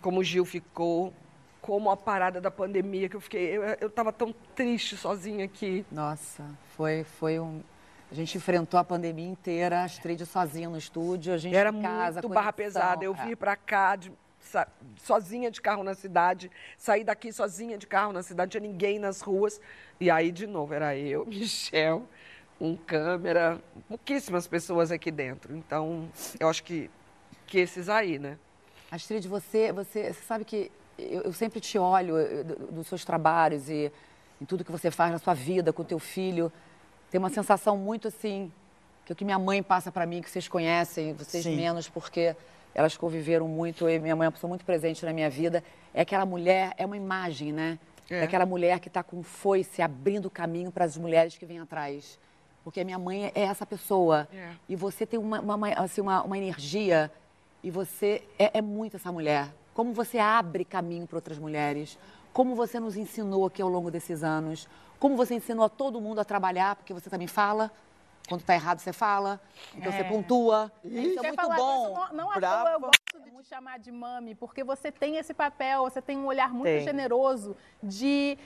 como o Gil ficou, como a parada da pandemia que eu fiquei. Eu, eu tava tão triste sozinha aqui. Nossa, foi, foi um. A gente enfrentou a pandemia inteira, a Astrid sozinha no estúdio, a gente Era em casa. muito barra pesada. Eu É. vim pra cá de- sozinha de carro na cidade, saí daqui sozinha de carro na cidade, não tinha ninguém nas ruas. E aí, de novo, era eu, (laughs) Michel, um câmera, pouquíssimas pessoas aqui dentro. Então, eu acho que, que esses aí, né? Astrid, você, você, você sabe que eu, eu sempre te olho eu, do- dos seus trabalhos e em tudo que você faz na sua vida com o teu filho. Tem uma sensação muito assim, que o que minha mãe passa para mim, que vocês conhecem, vocês Sim. menos, porque elas conviveram muito e minha mãe é uma pessoa muito presente na minha vida. É aquela mulher, é uma imagem, né? É, É. aquela mulher que está com foice abrindo caminho para as mulheres que vêm atrás. Porque a minha mãe é essa pessoa. É. E você tem uma, uma, uma- assim, uma, uma energia e você é, é muito essa mulher. Como você abre caminho para outras mulheres. Como você nos ensinou aqui ao longo desses anos. Como você ensinou a todo mundo a trabalhar, porque você também fala. Quando está errado, você fala. Então você É. pontua. Isso é muito falar bom. disso, não, não à eu gosto de te chamar de mami, porque você tem esse papel, você tem um olhar muito Tem. generoso de.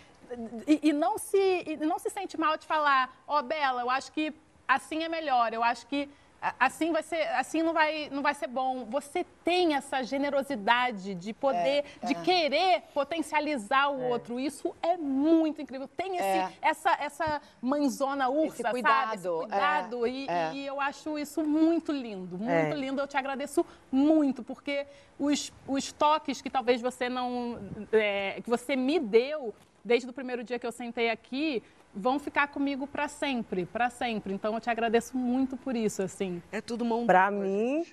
E, e não se, e não se sente mal de falar, ó, Bela, eu acho que assim é melhor, eu acho que assim vai ser, assim não vai, não vai ser bom. Você tem essa generosidade de poder, É, de é. querer potencializar o outro. Isso é muito incrível. Tem esse, É. essa, essa mãezona ursa, sabe? Esse cuidado, cuidado. é, E, é. e eu acho isso muito lindo, muito É. lindo. Eu te agradeço muito, porque os, os toques que talvez você não. é, que você me deu desde o primeiro dia que eu sentei aqui vão ficar comigo para sempre, para sempre. Então eu te agradeço muito por isso, assim. É tudo mão Para mim,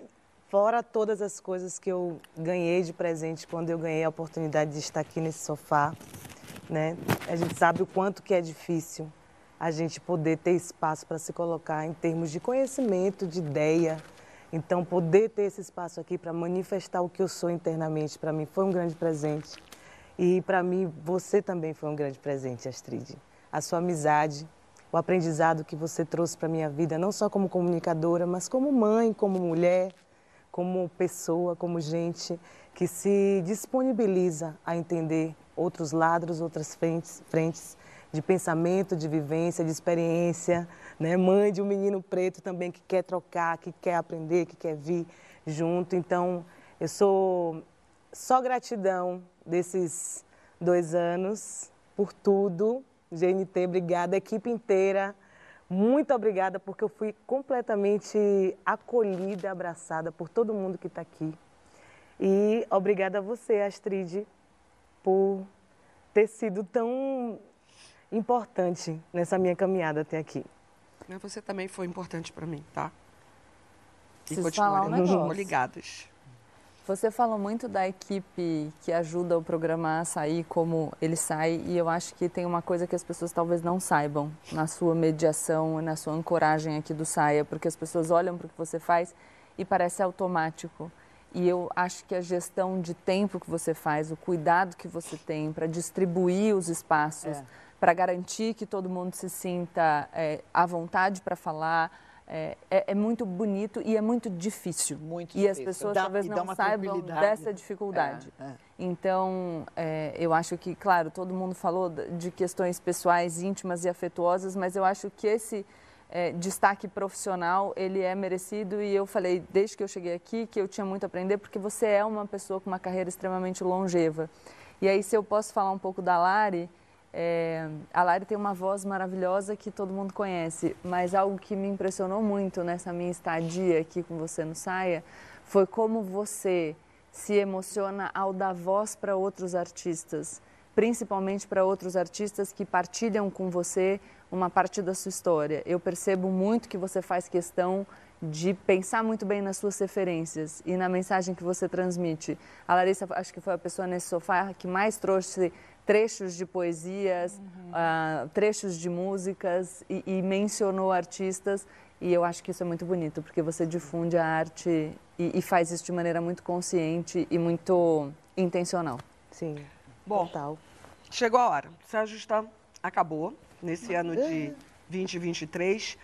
Fora todas as coisas que eu ganhei de presente quando eu ganhei a oportunidade de estar aqui nesse sofá, né? A gente sabe o quanto que é difícil a gente poder ter espaço para se colocar em termos de conhecimento, de ideia. Então, poder ter esse espaço aqui para manifestar o que eu sou internamente, para mim foi um grande presente. E para mim, você também foi um grande presente, Astrid. A sua amizade, o aprendizado que você trouxe para minha vida, não só como comunicadora, mas como mãe, como mulher, como pessoa, como gente que se disponibiliza a entender outros lados, outras frentes, frentes de pensamento, de vivência, de experiência, né? Mãe de um menino preto também que quer trocar, que quer aprender, que quer vir junto. Então, eu sou só gratidão desses dois anos por tudo. GNT, obrigada, equipe inteira. Muito obrigada, porque eu fui completamente acolhida, abraçada por todo mundo que está aqui. E obrigada a você, Astrid, por ter sido tão importante nessa minha caminhada até aqui. Mas você também foi importante para mim, tá? E Preciso um continuaremos ligadas. Você falou muito da equipe que ajuda o programa a sair como ele sai, e eu acho que tem uma coisa que as pessoas talvez não saibam na sua mediação e na sua ancoragem aqui do Saia, porque as pessoas olham para o que você faz e parece automático. E eu acho que a gestão de tempo que você faz, o cuidado que você tem para distribuir os espaços, É. para garantir que todo mundo se sinta é, à vontade para falar, é, é- é muito bonito e é muito difícil. Muito e as difícil. pessoas Dá- talvez não saibam dessa dificuldade. É, é. Então, é, eu acho que, claro, todo mundo falou de questões pessoais, íntimas e afetuosas, mas eu acho que esse é, destaque profissional, ele é merecido e eu falei, desde que eu cheguei aqui, que eu tinha muito a aprender, porque você é uma pessoa com uma carreira extremamente longeva. E aí, se eu posso falar um pouco da Lari, é, a Lari tem uma voz maravilhosa que todo mundo conhece, mas algo que me impressionou muito nessa minha estadia aqui com você no Saia foi como você se emociona ao dar voz para outros artistas, principalmente para outros artistas que partilham com você uma parte da sua história. Eu percebo muito que você faz questão de pensar muito bem nas suas referências e na mensagem que você transmite. A Larissa, acho que foi a pessoa nesse sofá que mais trouxe trechos de poesias, ah, trechos de músicas e, e mencionou artistas. E eu acho que isso é muito bonito, porque você difunde a arte e, e faz isso de maneira muito consciente e muito intencional. Sim. Bom, chegou a hora. O Sérgio está acabou nesse ano de 2023.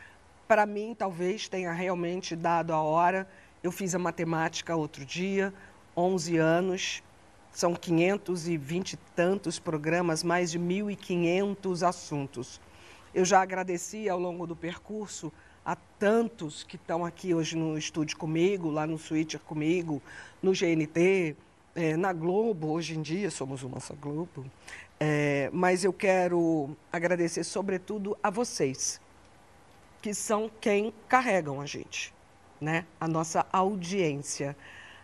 Para mim, talvez tenha realmente dado a hora. Eu fiz a matemática outro dia, 11 anos, são 520 e tantos programas, mais de 1.500 assuntos. Eu já agradeci ao longo do percurso a tantos que estão aqui hoje no estúdio comigo, lá no Switcher comigo, no GNT, eh, na Globo, hoje em dia somos uma só Globo. Eh, mas eu quero agradecer, sobretudo, a vocês, que são quem carregam a gente, né? A nossa audiência.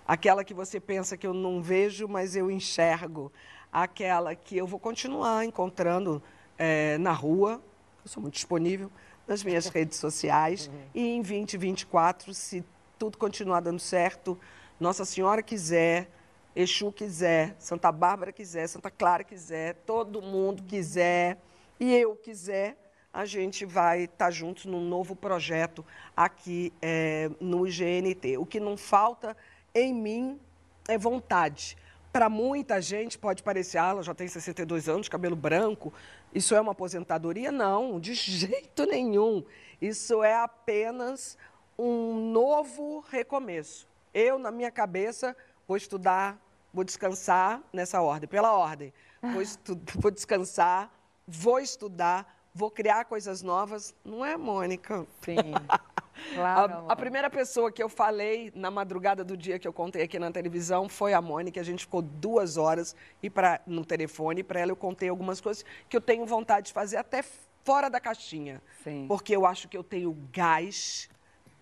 Aquela que você pensa que eu não vejo, mas eu enxergo. Aquela que eu vou continuar encontrando eh, na rua, eu sou muito disponível, nas minhas (laughs) redes sociais. E em 2024, se tudo continuar dando certo, Nossa Senhora quiser, Exu quiser, Santa Bárbara quiser, Santa Clara quiser, todo mundo quiser e eu quiser, a gente vai estar juntos num novo projeto aqui eh, no GNT. O que não falta em mim é vontade. Para muita gente pode parecer, ah, ela já tem 62 anos, cabelo branco, isso é uma aposentadoria? Não, de (laughs) jeito nenhum. Isso é apenas um novo recomeço. Eu, na minha cabeça, vou estudar, vou descansar nessa ordem, pela ordem. Vou, estu- vou descansar, vou estudar, vou criar coisas novas. Não é, Mônica? Sim. (laughs) Claro, A, a primeira pessoa que eu falei na madrugada do dia que eu contei aqui na televisão foi a Mônica. A gente ficou duas horas e pra, no telefone. Para ela eu contei algumas coisas que eu tenho vontade de fazer até fora da caixinha. Sim. Porque eu acho que eu tenho gás,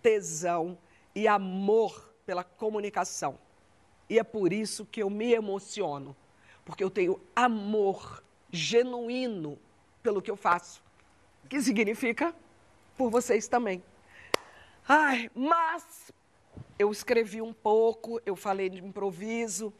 tesão e amor pela comunicação. E é por isso que eu me emociono. Porque eu tenho amor genuíno pelo que eu faço. Que significa por vocês também. Ai, mas eu escrevi um pouco, eu falei de improviso.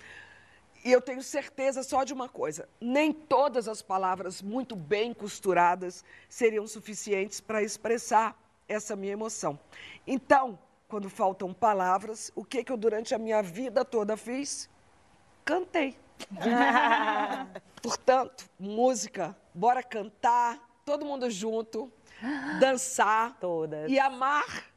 E eu tenho certeza só de uma coisa: nem todas as palavras muito bem costuradas seriam suficientes para expressar essa minha emoção. Então, quando faltam palavras, o que, que eu durante a minha vida toda fiz? Cantei. (laughs) Portanto, música, bora cantar, todo mundo junto, dançar Todas. e amar